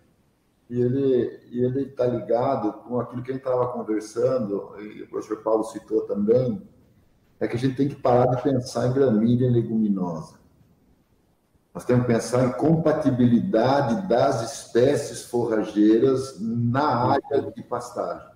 e ele e ele está ligado com aquilo que a gente estava conversando e o professor Paulo citou também é que a gente tem que parar de pensar em gramínea leguminosa nós temos que pensar em compatibilidade das espécies forrageiras na área de pastagem.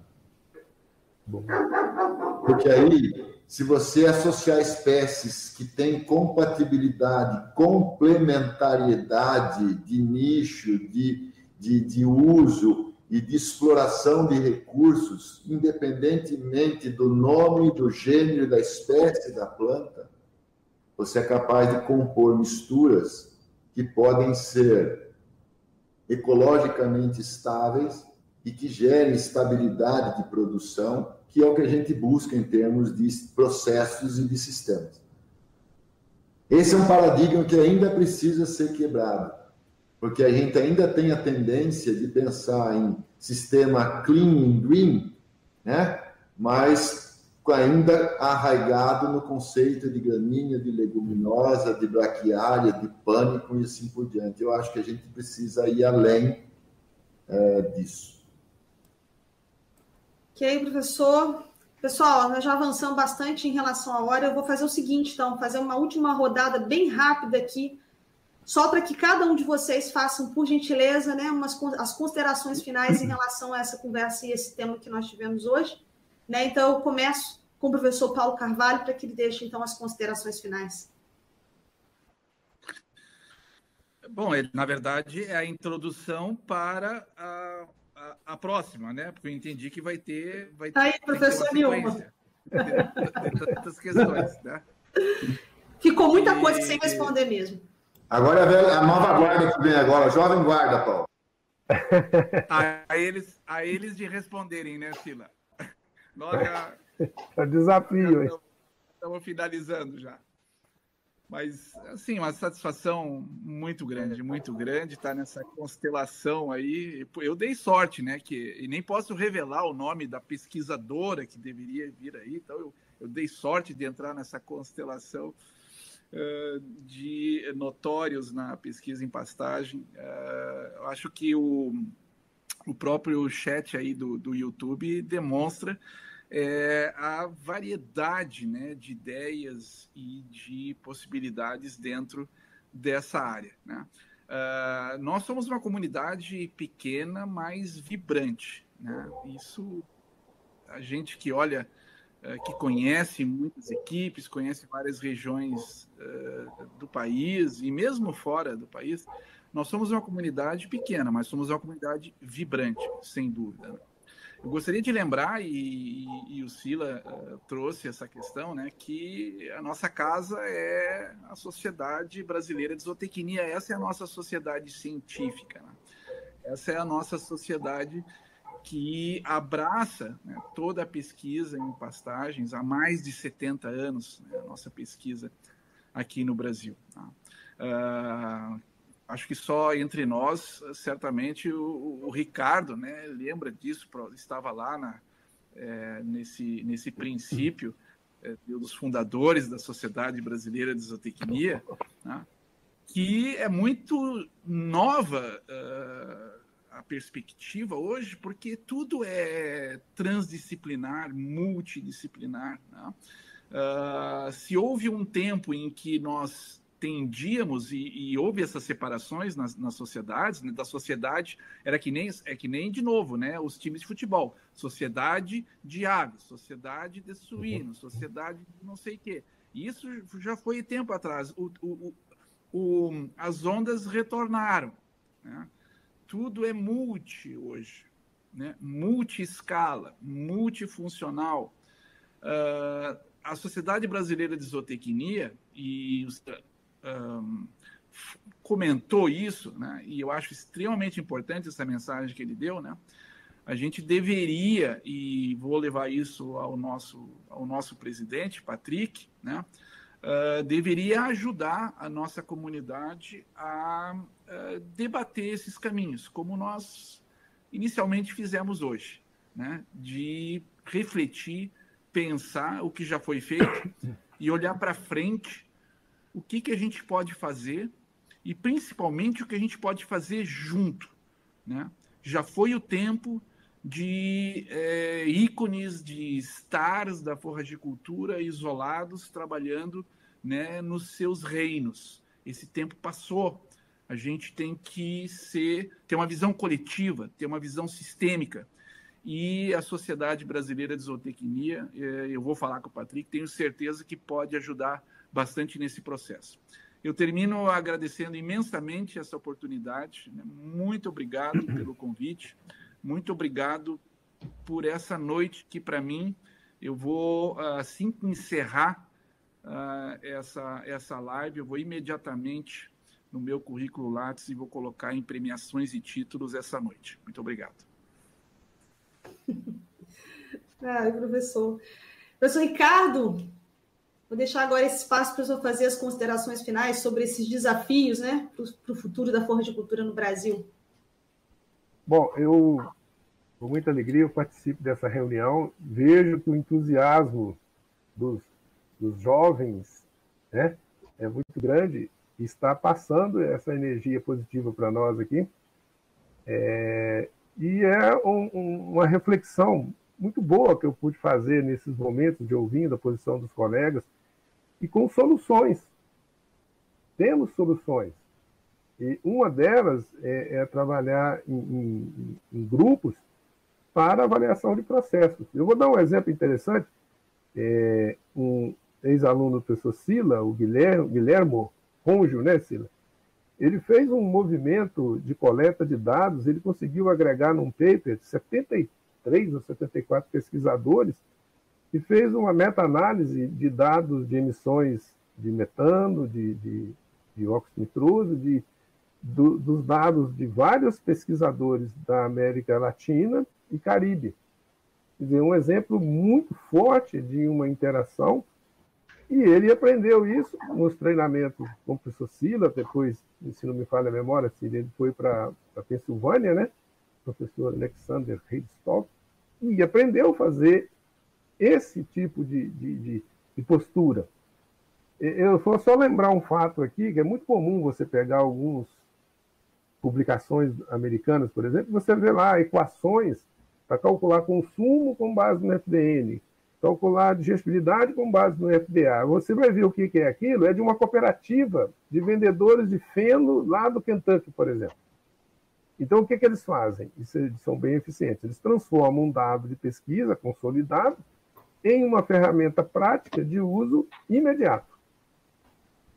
Porque aí se você associar espécies que têm compatibilidade, complementariedade de nicho, de, de, de uso e de exploração de recursos, independentemente do nome, do gênero, da espécie da planta, você é capaz de compor misturas que podem ser ecologicamente estáveis e que gerem estabilidade de produção que é o que a gente busca em termos de processos e de sistemas. Esse é um paradigma que ainda precisa ser quebrado, porque a gente ainda tem a tendência de pensar em sistema clean and green, né? mas ainda arraigado no conceito de gramínea, de leguminosa, de braquiária, de pânico e assim por diante. Eu acho que a gente precisa ir além é, disso. Ok, professor. Pessoal, nós já avançamos bastante em relação à hora. Eu vou fazer o seguinte, então, fazer uma última rodada bem rápida aqui, só para que cada um de vocês façam, por gentileza, né, umas, as considerações finais em relação a essa conversa e esse tema que nós tivemos hoje. Né? Então, eu começo com o professor Paulo Carvalho para que ele deixe, então, as considerações finais. Bom, na verdade, é a introdução para a a, próxima, né? Porque eu entendi que vai ter. Vai tá aí, professor Nilma. [LAUGHS] tantas questões, né? Ficou muita e... coisa sem responder mesmo. Agora é a nova guarda que vem agora, jovem guarda, Paulo. A eles, a eles de responderem, né, Sila? Nós já. É desafio, hein? Estamos finalizando já. Mas, assim, uma satisfação muito grande, muito grande estar tá nessa constelação aí. Eu dei sorte, né? Que, e nem posso revelar o nome da pesquisadora que deveria vir aí, então eu, eu dei sorte de entrar nessa constelação uh, de notórios na pesquisa em pastagem. Uh, eu acho que o, o próprio chat aí do, do YouTube demonstra é, a variedade né, de ideias e de possibilidades dentro dessa área. Né? Uh, nós somos uma comunidade pequena, mas vibrante. Né? Isso, a gente que olha, uh, que conhece muitas equipes, conhece várias regiões uh, do país e mesmo fora do país, nós somos uma comunidade pequena, mas somos uma comunidade vibrante, sem dúvida. Eu gostaria de lembrar, e, e, e o Sila uh, trouxe essa questão, né, que a nossa casa é a Sociedade Brasileira de Zootecnia, essa é a nossa sociedade científica, né? essa é a nossa sociedade que abraça né, toda a pesquisa em pastagens há mais de 70 anos, né, a nossa pesquisa aqui no Brasil. Tá? Uh, acho que só entre nós, certamente o, o Ricardo, né, lembra disso, estava lá na, é, nesse, nesse princípio é, dos fundadores da Sociedade Brasileira de Zootecnia, né, que é muito nova uh, a perspectiva hoje, porque tudo é transdisciplinar, multidisciplinar. Né? Uh, se houve um tempo em que nós tendíamos e, e houve essas separações nas, nas sociedades, né, da sociedade era que nem é que nem de novo, né, os times de futebol, sociedade de aves, sociedade de suínos, uhum. sociedade de não sei o quê. Isso já foi tempo atrás. O, o, o, as ondas retornaram. Né? Tudo é multi hoje, né? multi-escala, multifuncional. Uh, a Sociedade Brasileira de Zootecnia e os, um, comentou isso, né? e eu acho extremamente importante essa mensagem que ele deu, né? A gente deveria, e vou levar isso ao nosso, ao nosso presidente, Patrick, né? Uh, deveria ajudar a nossa comunidade a uh, debater esses caminhos, como nós inicialmente fizemos hoje, né? de refletir, pensar o que já foi feito e olhar para frente o que, que a gente pode fazer e principalmente o que a gente pode fazer junto. Né? Já foi o tempo de é, ícones, de stars da forragicultura isolados trabalhando né, nos seus reinos. Esse tempo passou. A gente tem que ser, ter uma visão coletiva, ter uma visão sistêmica. e a Sociedade Brasileira de Zootecnia. É, eu vou falar com o Patrick, tenho certeza que pode ajudar bastante nesse processo. Eu termino agradecendo imensamente essa oportunidade. Né? Muito obrigado [CLEARS THROAT] pelo convite. Muito obrigado por essa noite que, para mim, eu vou, assim que encerrar uh, essa, essa live, eu vou imediatamente no meu currículo Lattes e vou colocar em premiações e títulos essa noite. Muito obrigado. [LAUGHS] Ai, professor. Professor Ricardo, vou deixar agora esse espaço para o senhor fazer as considerações finais sobre esses desafios né, para o futuro da cultura no Brasil. Bom, eu, com muita alegria, eu participo dessa reunião, vejo que o entusiasmo dos, dos jovens né, é muito grande e está passando essa energia positiva para nós aqui. É, e é um, um, uma reflexão muito boa que eu pude fazer nesses momentos de ouvindo a posição dos colegas e com soluções. Temos soluções. E uma delas é, é trabalhar em, em, em, grupos para avaliação de processos. Eu vou dar um exemplo interessante. É, um ex-aluno do professor Sila, o Guilherme, Guilhermo Ronjo, né, Sila? Ele fez um movimento de coleta de dados, ele conseguiu agregar num paper 73 ou 74 pesquisadores e fez uma meta-análise de dados de emissões de metano, de, de, de óxido nitroso, de, do, dos dados de vários pesquisadores da América Latina e Caribe. Quer dizer, um exemplo muito forte de uma interação e ele aprendeu isso nos treinamentos com o professor Sila, depois, se não me falha a memória, ele foi para a Pensilvânia, né? professor Alexander Reidstock, e aprendeu a fazer esse tipo de, de, de, de postura. Eu vou só lembrar um fato aqui, que é muito comum você pegar algumas publicações americanas, por exemplo, você vê lá equações para calcular consumo com base no FDN, calcular digestibilidade com base no FDA. Você vai ver o que é aquilo, é de uma cooperativa de vendedores de feno lá do Kentucky, por exemplo. Então, o que, que eles fazem? Eles são bem eficientes. Eles transformam um dado de pesquisa consolidado em uma ferramenta prática de uso imediato.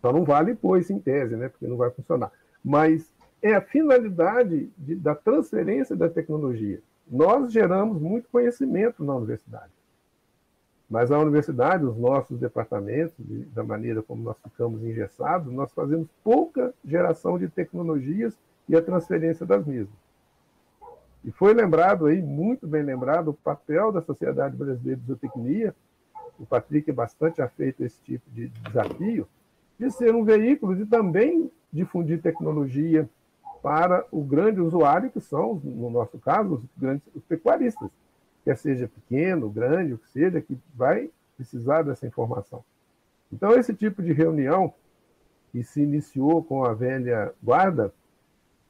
Só não vale isso em tese, né? porque não vai funcionar. Mas é a finalidade de, da transferência da tecnologia. Nós geramos muito conhecimento na universidade. Mas a universidade, os nossos departamentos, da maneira como nós ficamos engessados, nós fazemos pouca geração de tecnologias e a transferência das mesmas. E foi lembrado aí, muito bem lembrado, o papel da Sociedade Brasileira de Zootecnia, o Patrick é bastante afeito a esse tipo de desafio, de ser um veículo de também difundir tecnologia para o grande usuário, que são, no nosso caso, os grandes os pecuaristas quer seja pequeno, grande, o que seja, que vai precisar dessa informação. Então, esse tipo de reunião, que se iniciou com a velha guarda,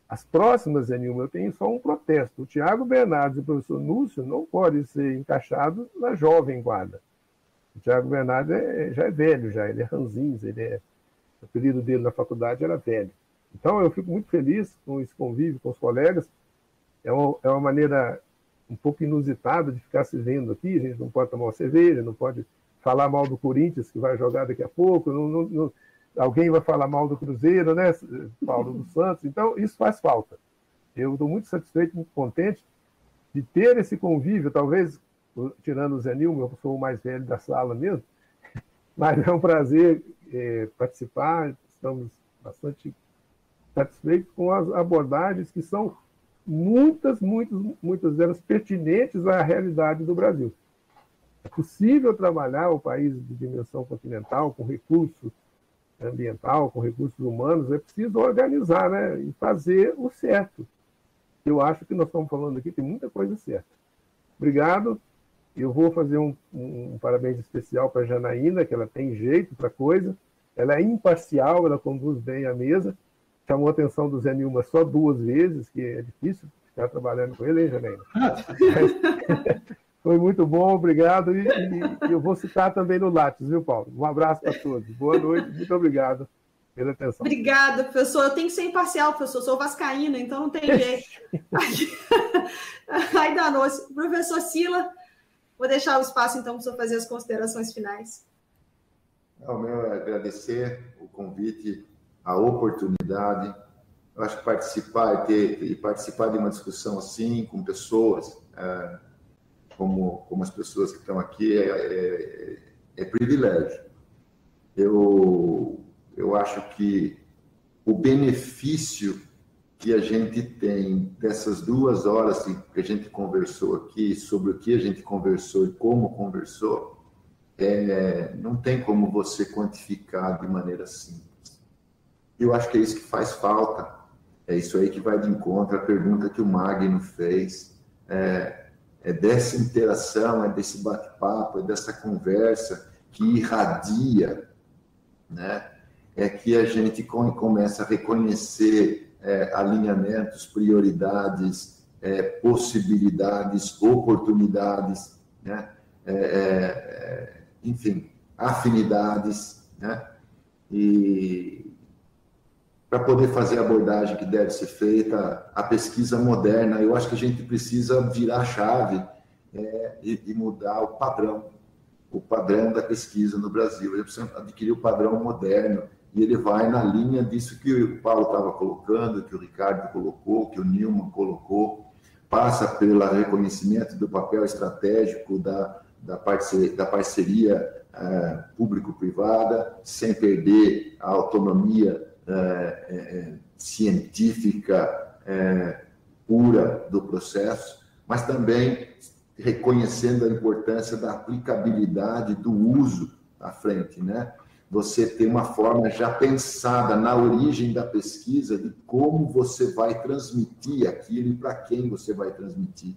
as próximas, Enilma, eu tenho só um protesto. O Tiago Bernardes e o professor Núcio não podem ser encaixados na jovem guarda. O Tiago Bernardes é, já é velho, já, ele é ranzins, ele é, o apelido dele na faculdade era velho. Então, eu fico muito feliz com esse convívio com os colegas. É uma, é uma maneira um pouco inusitado de ficar se vendo aqui. A gente não pode tomar uma cerveja, não pode falar mal do Corinthians, que vai jogar daqui a pouco, não, não, não, alguém vai falar mal do Cruzeiro, né, Paulo dos Santos. Então, isso faz falta. Eu estou muito satisfeito, muito contente de ter esse convívio, talvez, tirando o Zé Nilma, eu sou o mais velho da sala mesmo, [LAUGHS] mas é um prazer é, participar, estamos bastante satisfeitos com as abordagens que são muitas, muitas, muitas delas pertinentes à realidade do Brasil. É possível trabalhar o país de dimensão continental com recurso ambiental, com recursos humanos, é preciso organizar né, e fazer o certo. Eu acho que nós estamos falando aqui, tem muita coisa certa. Obrigado. Eu vou fazer um, um, parabéns especial para a Janaína, que ela tem jeito para coisa. Ela é imparcial, ela conduz bem a mesa chamou a atenção do Zé Nilma só duas vezes, que é difícil ficar trabalhando com ele, hein, Janaína? [LAUGHS] Foi muito bom, obrigado. E, e, eu vou citar também no Lattes, viu, Paulo? Um abraço para todos. Boa noite, muito obrigado pela atenção. Obrigada, professor. Eu tenho que ser imparcial, professor. Eu sou vascaína, então não tem jeito. [LAUGHS] aí danou-se. Professor Sila, vou deixar o espaço então para o senhor fazer as considerações finais. O meu é agradecer o convite, a oportunidade. Eu acho que participar e, ter, e participar de uma discussão assim, com pessoas, é, como, como as pessoas que estão aqui, é, é, é privilégio. Eu, eu acho que o benefício que a gente tem dessas duas horas que a gente conversou aqui, sobre o que a gente conversou e como conversou, é, não tem como você quantificar de maneira simples. Eu acho que é isso que faz falta. É isso aí que vai de encontro à pergunta que o Magno fez. É, é dessa interação, é desse bate-papo, é dessa conversa que irradia, né? É que a gente começa a reconhecer é, alinhamentos, prioridades, é, possibilidades, oportunidades, né? É, é, é enfim, afinidades, né? E para poder fazer a abordagem que deve ser feita, a pesquisa moderna, eu acho que a gente precisa virar a chave é, e, e, mudar o padrão, o padrão da pesquisa no Brasil. Ele precisa adquirir o padrão moderno e ele vai na linha disso que o Paulo estava colocando, que o Ricardo colocou, que o Nilman colocou, passa pelo reconhecimento do papel estratégico da, da parceria, da parceria é, público-privada, sem perder a autonomia é, científica pura do processo, mas também reconhecendo a importância da aplicabilidade do uso à frente, né? Você ter uma forma já pensada na origem da pesquisa de como você vai transmitir aquilo e para quem você vai transmitir.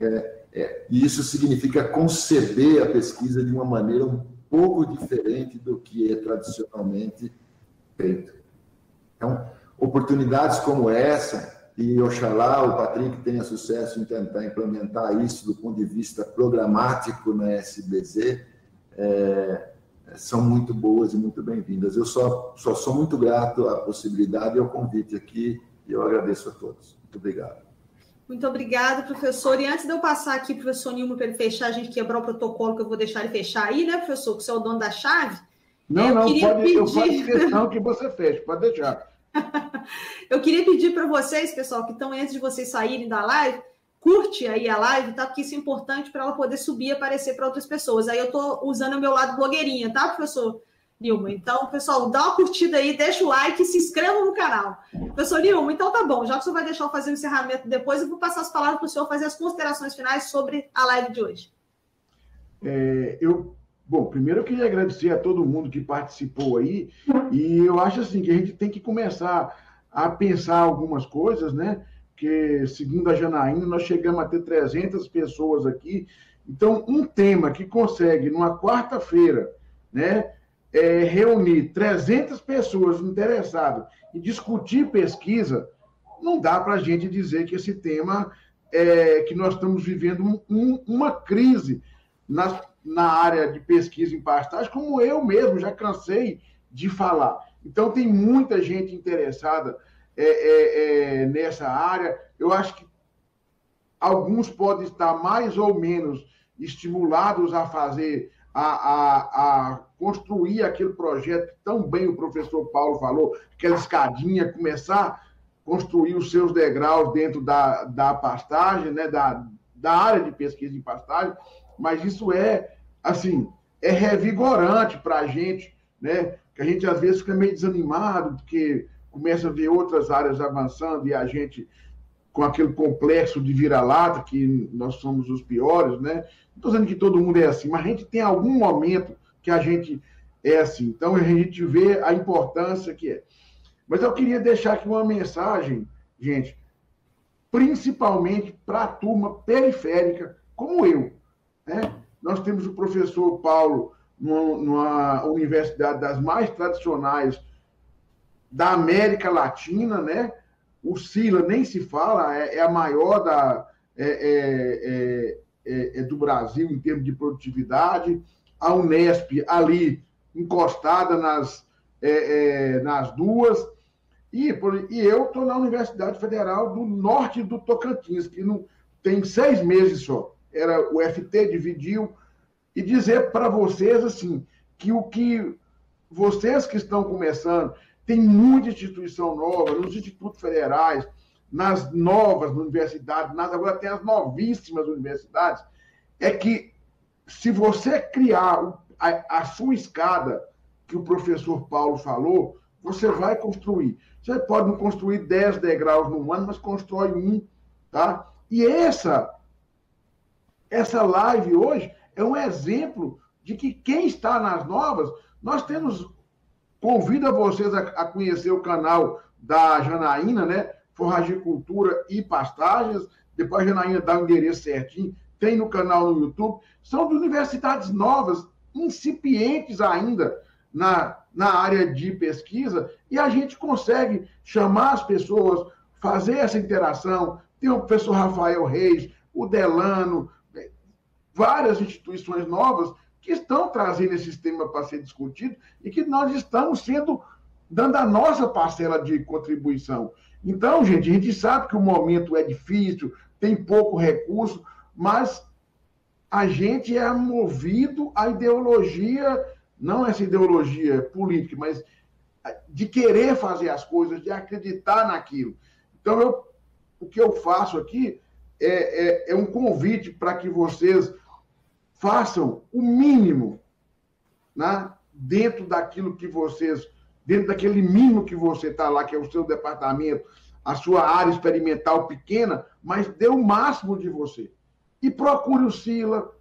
É, é, e isso significa conceber a pesquisa de uma maneira um pouco diferente do que é tradicionalmente feito. Então, oportunidades como essa, e oxalá o Patrick tenha sucesso em tentar implementar isso do ponto de vista programático na SBZ, é, são muito boas e muito bem-vindas. Eu só, só sou muito grato à possibilidade e ao convite aqui, e eu agradeço a todos. Muito obrigado. Muito obrigada, professor. E antes de eu passar aqui, professor Nilma, para ele fechar, a gente quebrar o protocolo, que eu vou deixar ele fechar aí, né, professor? Que você é o dono da chave. Não, eu não, pode, pedir... eu faço questão que você feche, pode deixar. [LAUGHS] eu queria pedir para vocês, pessoal, que estão antes de vocês saírem da live, curte aí a live, tá? Porque isso é importante para ela poder subir e aparecer para outras pessoas. Aí eu estou usando o meu lado blogueirinha, tá, professor Nilma? Então, pessoal, dá uma curtida aí, deixa o like e se inscreva no canal. Professor Nilma, então tá bom. Já que o senhor vai deixar eu fazer o encerramento depois, eu vou passar as palavras para o senhor fazer as considerações finais sobre a live de hoje. É, eu, bom, primeiro eu queria agradecer a todo mundo que participou aí, e eu acho assim que a gente tem que começar a pensar algumas coisas, né? que, segundo a Janaína, nós chegamos a ter 300 pessoas aqui. Então, um tema que consegue, numa quarta-feira, né, é, reunir 300 pessoas interessadas em discutir pesquisa, não dá para a gente dizer que esse tema é que nós estamos vivendo um, uma crise na, na área de pesquisa em pastagem, como eu mesmo já cansei de falar. Então, tem muita gente interessada é, é, é, nessa área. Eu acho que alguns podem estar mais ou menos estimulados a fazer, a, a, a construir aquele projeto que tão bem o professor Paulo falou, aquela escadinha, começar a construir os seus degraus dentro da, da pastagem, né, da, da área de pesquisa em pastagem, mas isso é, assim, é revigorante para a gente, né, que a gente às vezes fica meio desanimado, porque começa a ver outras áreas avançando e a gente com aquele complexo de vira-lata, que nós somos os piores, né? Não estou dizendo que todo mundo é assim, mas a gente tem algum momento que a gente é assim. Então a gente vê a importância que é. Mas eu queria deixar aqui uma mensagem, gente, principalmente para a turma periférica, como eu. Né? Nós temos o professor Paulo numa universidade das mais tradicionais da América Latina, né? O Sila nem se fala, é, é a maior da, é é, é, é, é, do Brasil em termos de produtividade. A Unesp ali encostada nas, nas duas. E, e eu estou na Universidade Federal do Norte do Tocantins, que não tem seis meses só. Era o FT dividiu e dizer para vocês assim que o que vocês que estão começando tem muita instituição nova nos institutos federais, nas novas universidades, nas agora tem as novíssimas universidades, é que se você criar a, a sua escada que o professor Paulo falou, você vai construir. Você pode não construir 10 degraus no ano, mas constrói um, tá? E essa essa live hoje é um exemplo de que quem está nas novas, nós temos convido a vocês a, a conhecer o canal da Janaína, né? Forragicultura e Pastagens. Depois a Janaína dá o endereço certinho. Tem no canal no YouTube. São de universidades novas, incipientes ainda na, na área de pesquisa, e a gente consegue chamar as pessoas, fazer essa interação. Tem o professor Rafael Reis, o Delano, várias instituições novas que estão trazendo esse tema para ser discutido e que nós estamos sendo dando a nossa parcela de contribuição. Então, gente, a gente sabe que o momento é difícil, tem pouco recurso, mas a gente é movido à ideologia, não essa ideologia política, mas de querer fazer as coisas, de acreditar naquilo. Então, eu, o que eu faço aqui é, é, é um convite para que vocês façam o mínimo né, dentro daquilo que vocês, dentro daquele mínimo que você está lá, que é o seu departamento, a sua área experimental pequena, mas dê o máximo de você. E procure o Sila,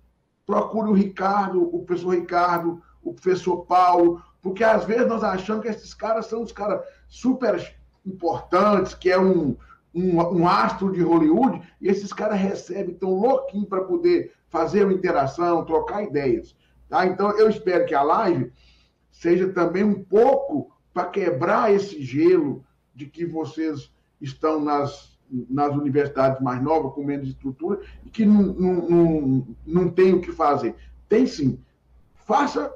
procure o Ricardo, o professor Ricardo, o professor Paulo, porque às vezes nós achamos que esses caras são os caras super importantes, que é um, um, um astro de Hollywood, e esses caras recebem tão louquinho para poder fazer uma interação, trocar ideias. Tá? Então, eu espero que a live seja também um pouco para quebrar esse gelo de que vocês estão nas, nas universidades mais novas, com menos estrutura, e que não, não, não, não tem o que fazer. Tem sim. Faça,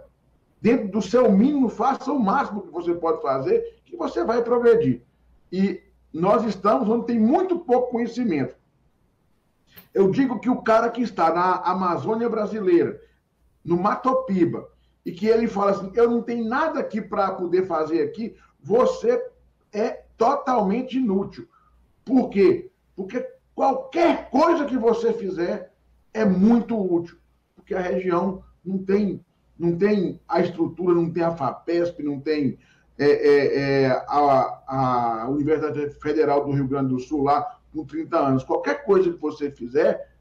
dentro do seu mínimo, faça o máximo que você pode fazer, que você vai progredir. E nós estamos onde tem muito pouco conhecimento. Eu digo que o cara que está na Amazônia brasileira, no Matopiba, e que ele fala assim: eu não tenho nada aqui para poder fazer aqui, você é totalmente inútil. Por quê? Porque qualquer coisa que você fizer é muito útil, porque a região não tem, não tem a estrutura, não tem a FAPESP, não tem é, é, é, a, a Universidade Federal do Rio Grande do Sul lá, com 30 anos. Qualquer coisa que você fizer,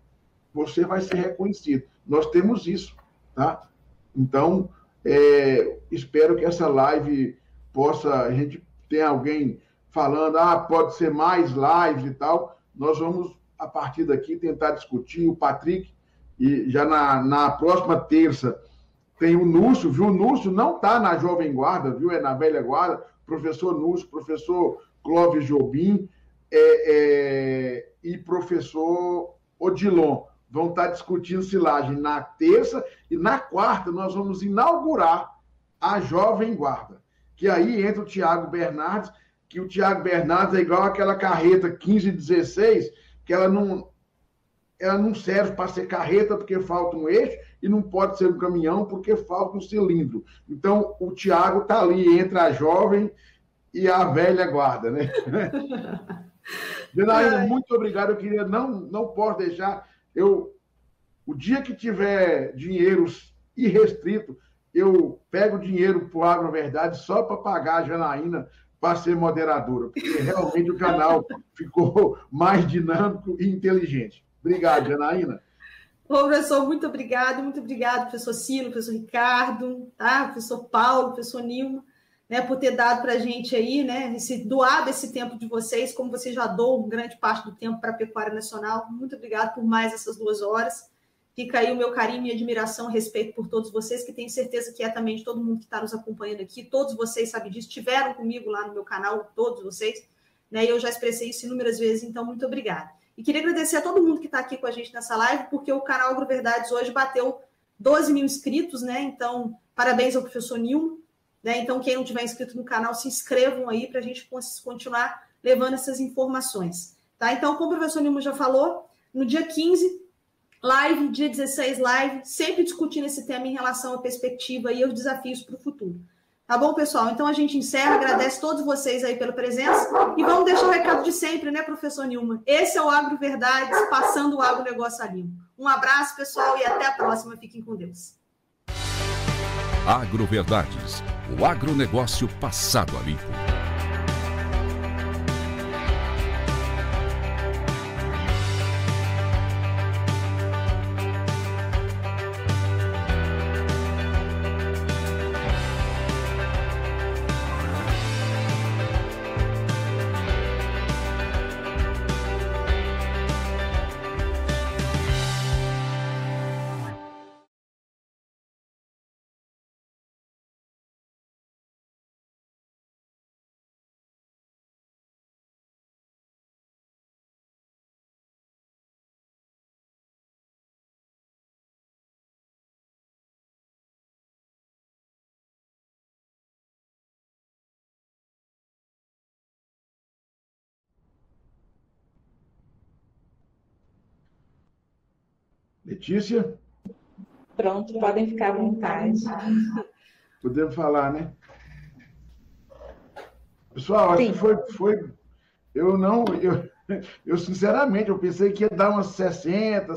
você vai ser reconhecido. Nós temos isso, tá? Então, é, espero que essa live possa, a gente tem alguém falando, ah, pode ser mais lives e tal. Nós vamos, a partir daqui, tentar discutir. O Patrick, e já na, na próxima terça, tem o Núcio, viu? O Núcio não está na Jovem Guarda, viu? É na Velha Guarda. Professor Núcio, professor Clóvis Jobim é, é, e professor Odilon vão estar discutindo silagem na terça e na quarta nós vamos inaugurar a Jovem Guarda. Que aí entra o Tiago Bernardes, que o Tiago Bernardes é igual aquela carreta 1516, que ela não, ela não serve para ser carreta porque falta um eixo e não pode ser um caminhão porque falta um cilindro. Então, o Tiago está ali entre a jovem e a velha guarda, né? [LAUGHS] Janaína, muito obrigado. Eu queria, não, não posso deixar. Eu, o dia que tiver dinheiro irrestrito, eu pego dinheiro para o Agro Verdade só para pagar a Janaína para ser moderadora, porque realmente o canal [LAUGHS] ficou mais dinâmico e inteligente. Obrigado, Janaína. Ô, professor, muito obrigado, muito obrigado, professor Silo, professor Ricardo, tá? professor Paulo, professor Nilma né, por ter dado para a gente aí, né, esse, doado esse tempo de vocês, como vocês já dão grande parte do tempo para a Pecuária Nacional. Muito obrigado por mais essas duas horas. Fica aí o meu carinho e admiração, respeito por todos vocês, que tenho certeza que é também de todo mundo que está nos acompanhando aqui. Todos vocês sabem disso, estiveram comigo lá no meu canal, todos vocês, né? E eu já expressei isso inúmeras vezes, então muito obrigada. E queria agradecer a todo mundo que está aqui com a gente nessa live, porque o canal AgroVerdades hoje bateu 12 mil inscritos, né? Então, parabéns ao professor Nilma, né? Então, quem não tiver inscrito no canal, se inscrevam aí para a gente continuar levando essas informações. Tá? Então, como o professor Nilma já falou, No dia 15, live, dia 16, live, sempre discutindo esse tema em relação à perspectiva e aos desafios para o futuro. Tá bom, pessoal? Então a gente encerra, agradece todos vocês aí pela presença e vamos deixar o recado de sempre, né, professor Nilma? Esse é o Agro Verdades, passando o agronegócio a limpo. Um abraço, pessoal, e até a próxima. Fiquem com Deus. Agro Verdades, o agronegócio passado a limpo. Letícia? Pronto, podem ficar à vontade. Podemos falar, né? Pessoal, acho Sim. que foi, foi. Eu não. Eu, eu, sinceramente, eu pensei que ia dar umas 60,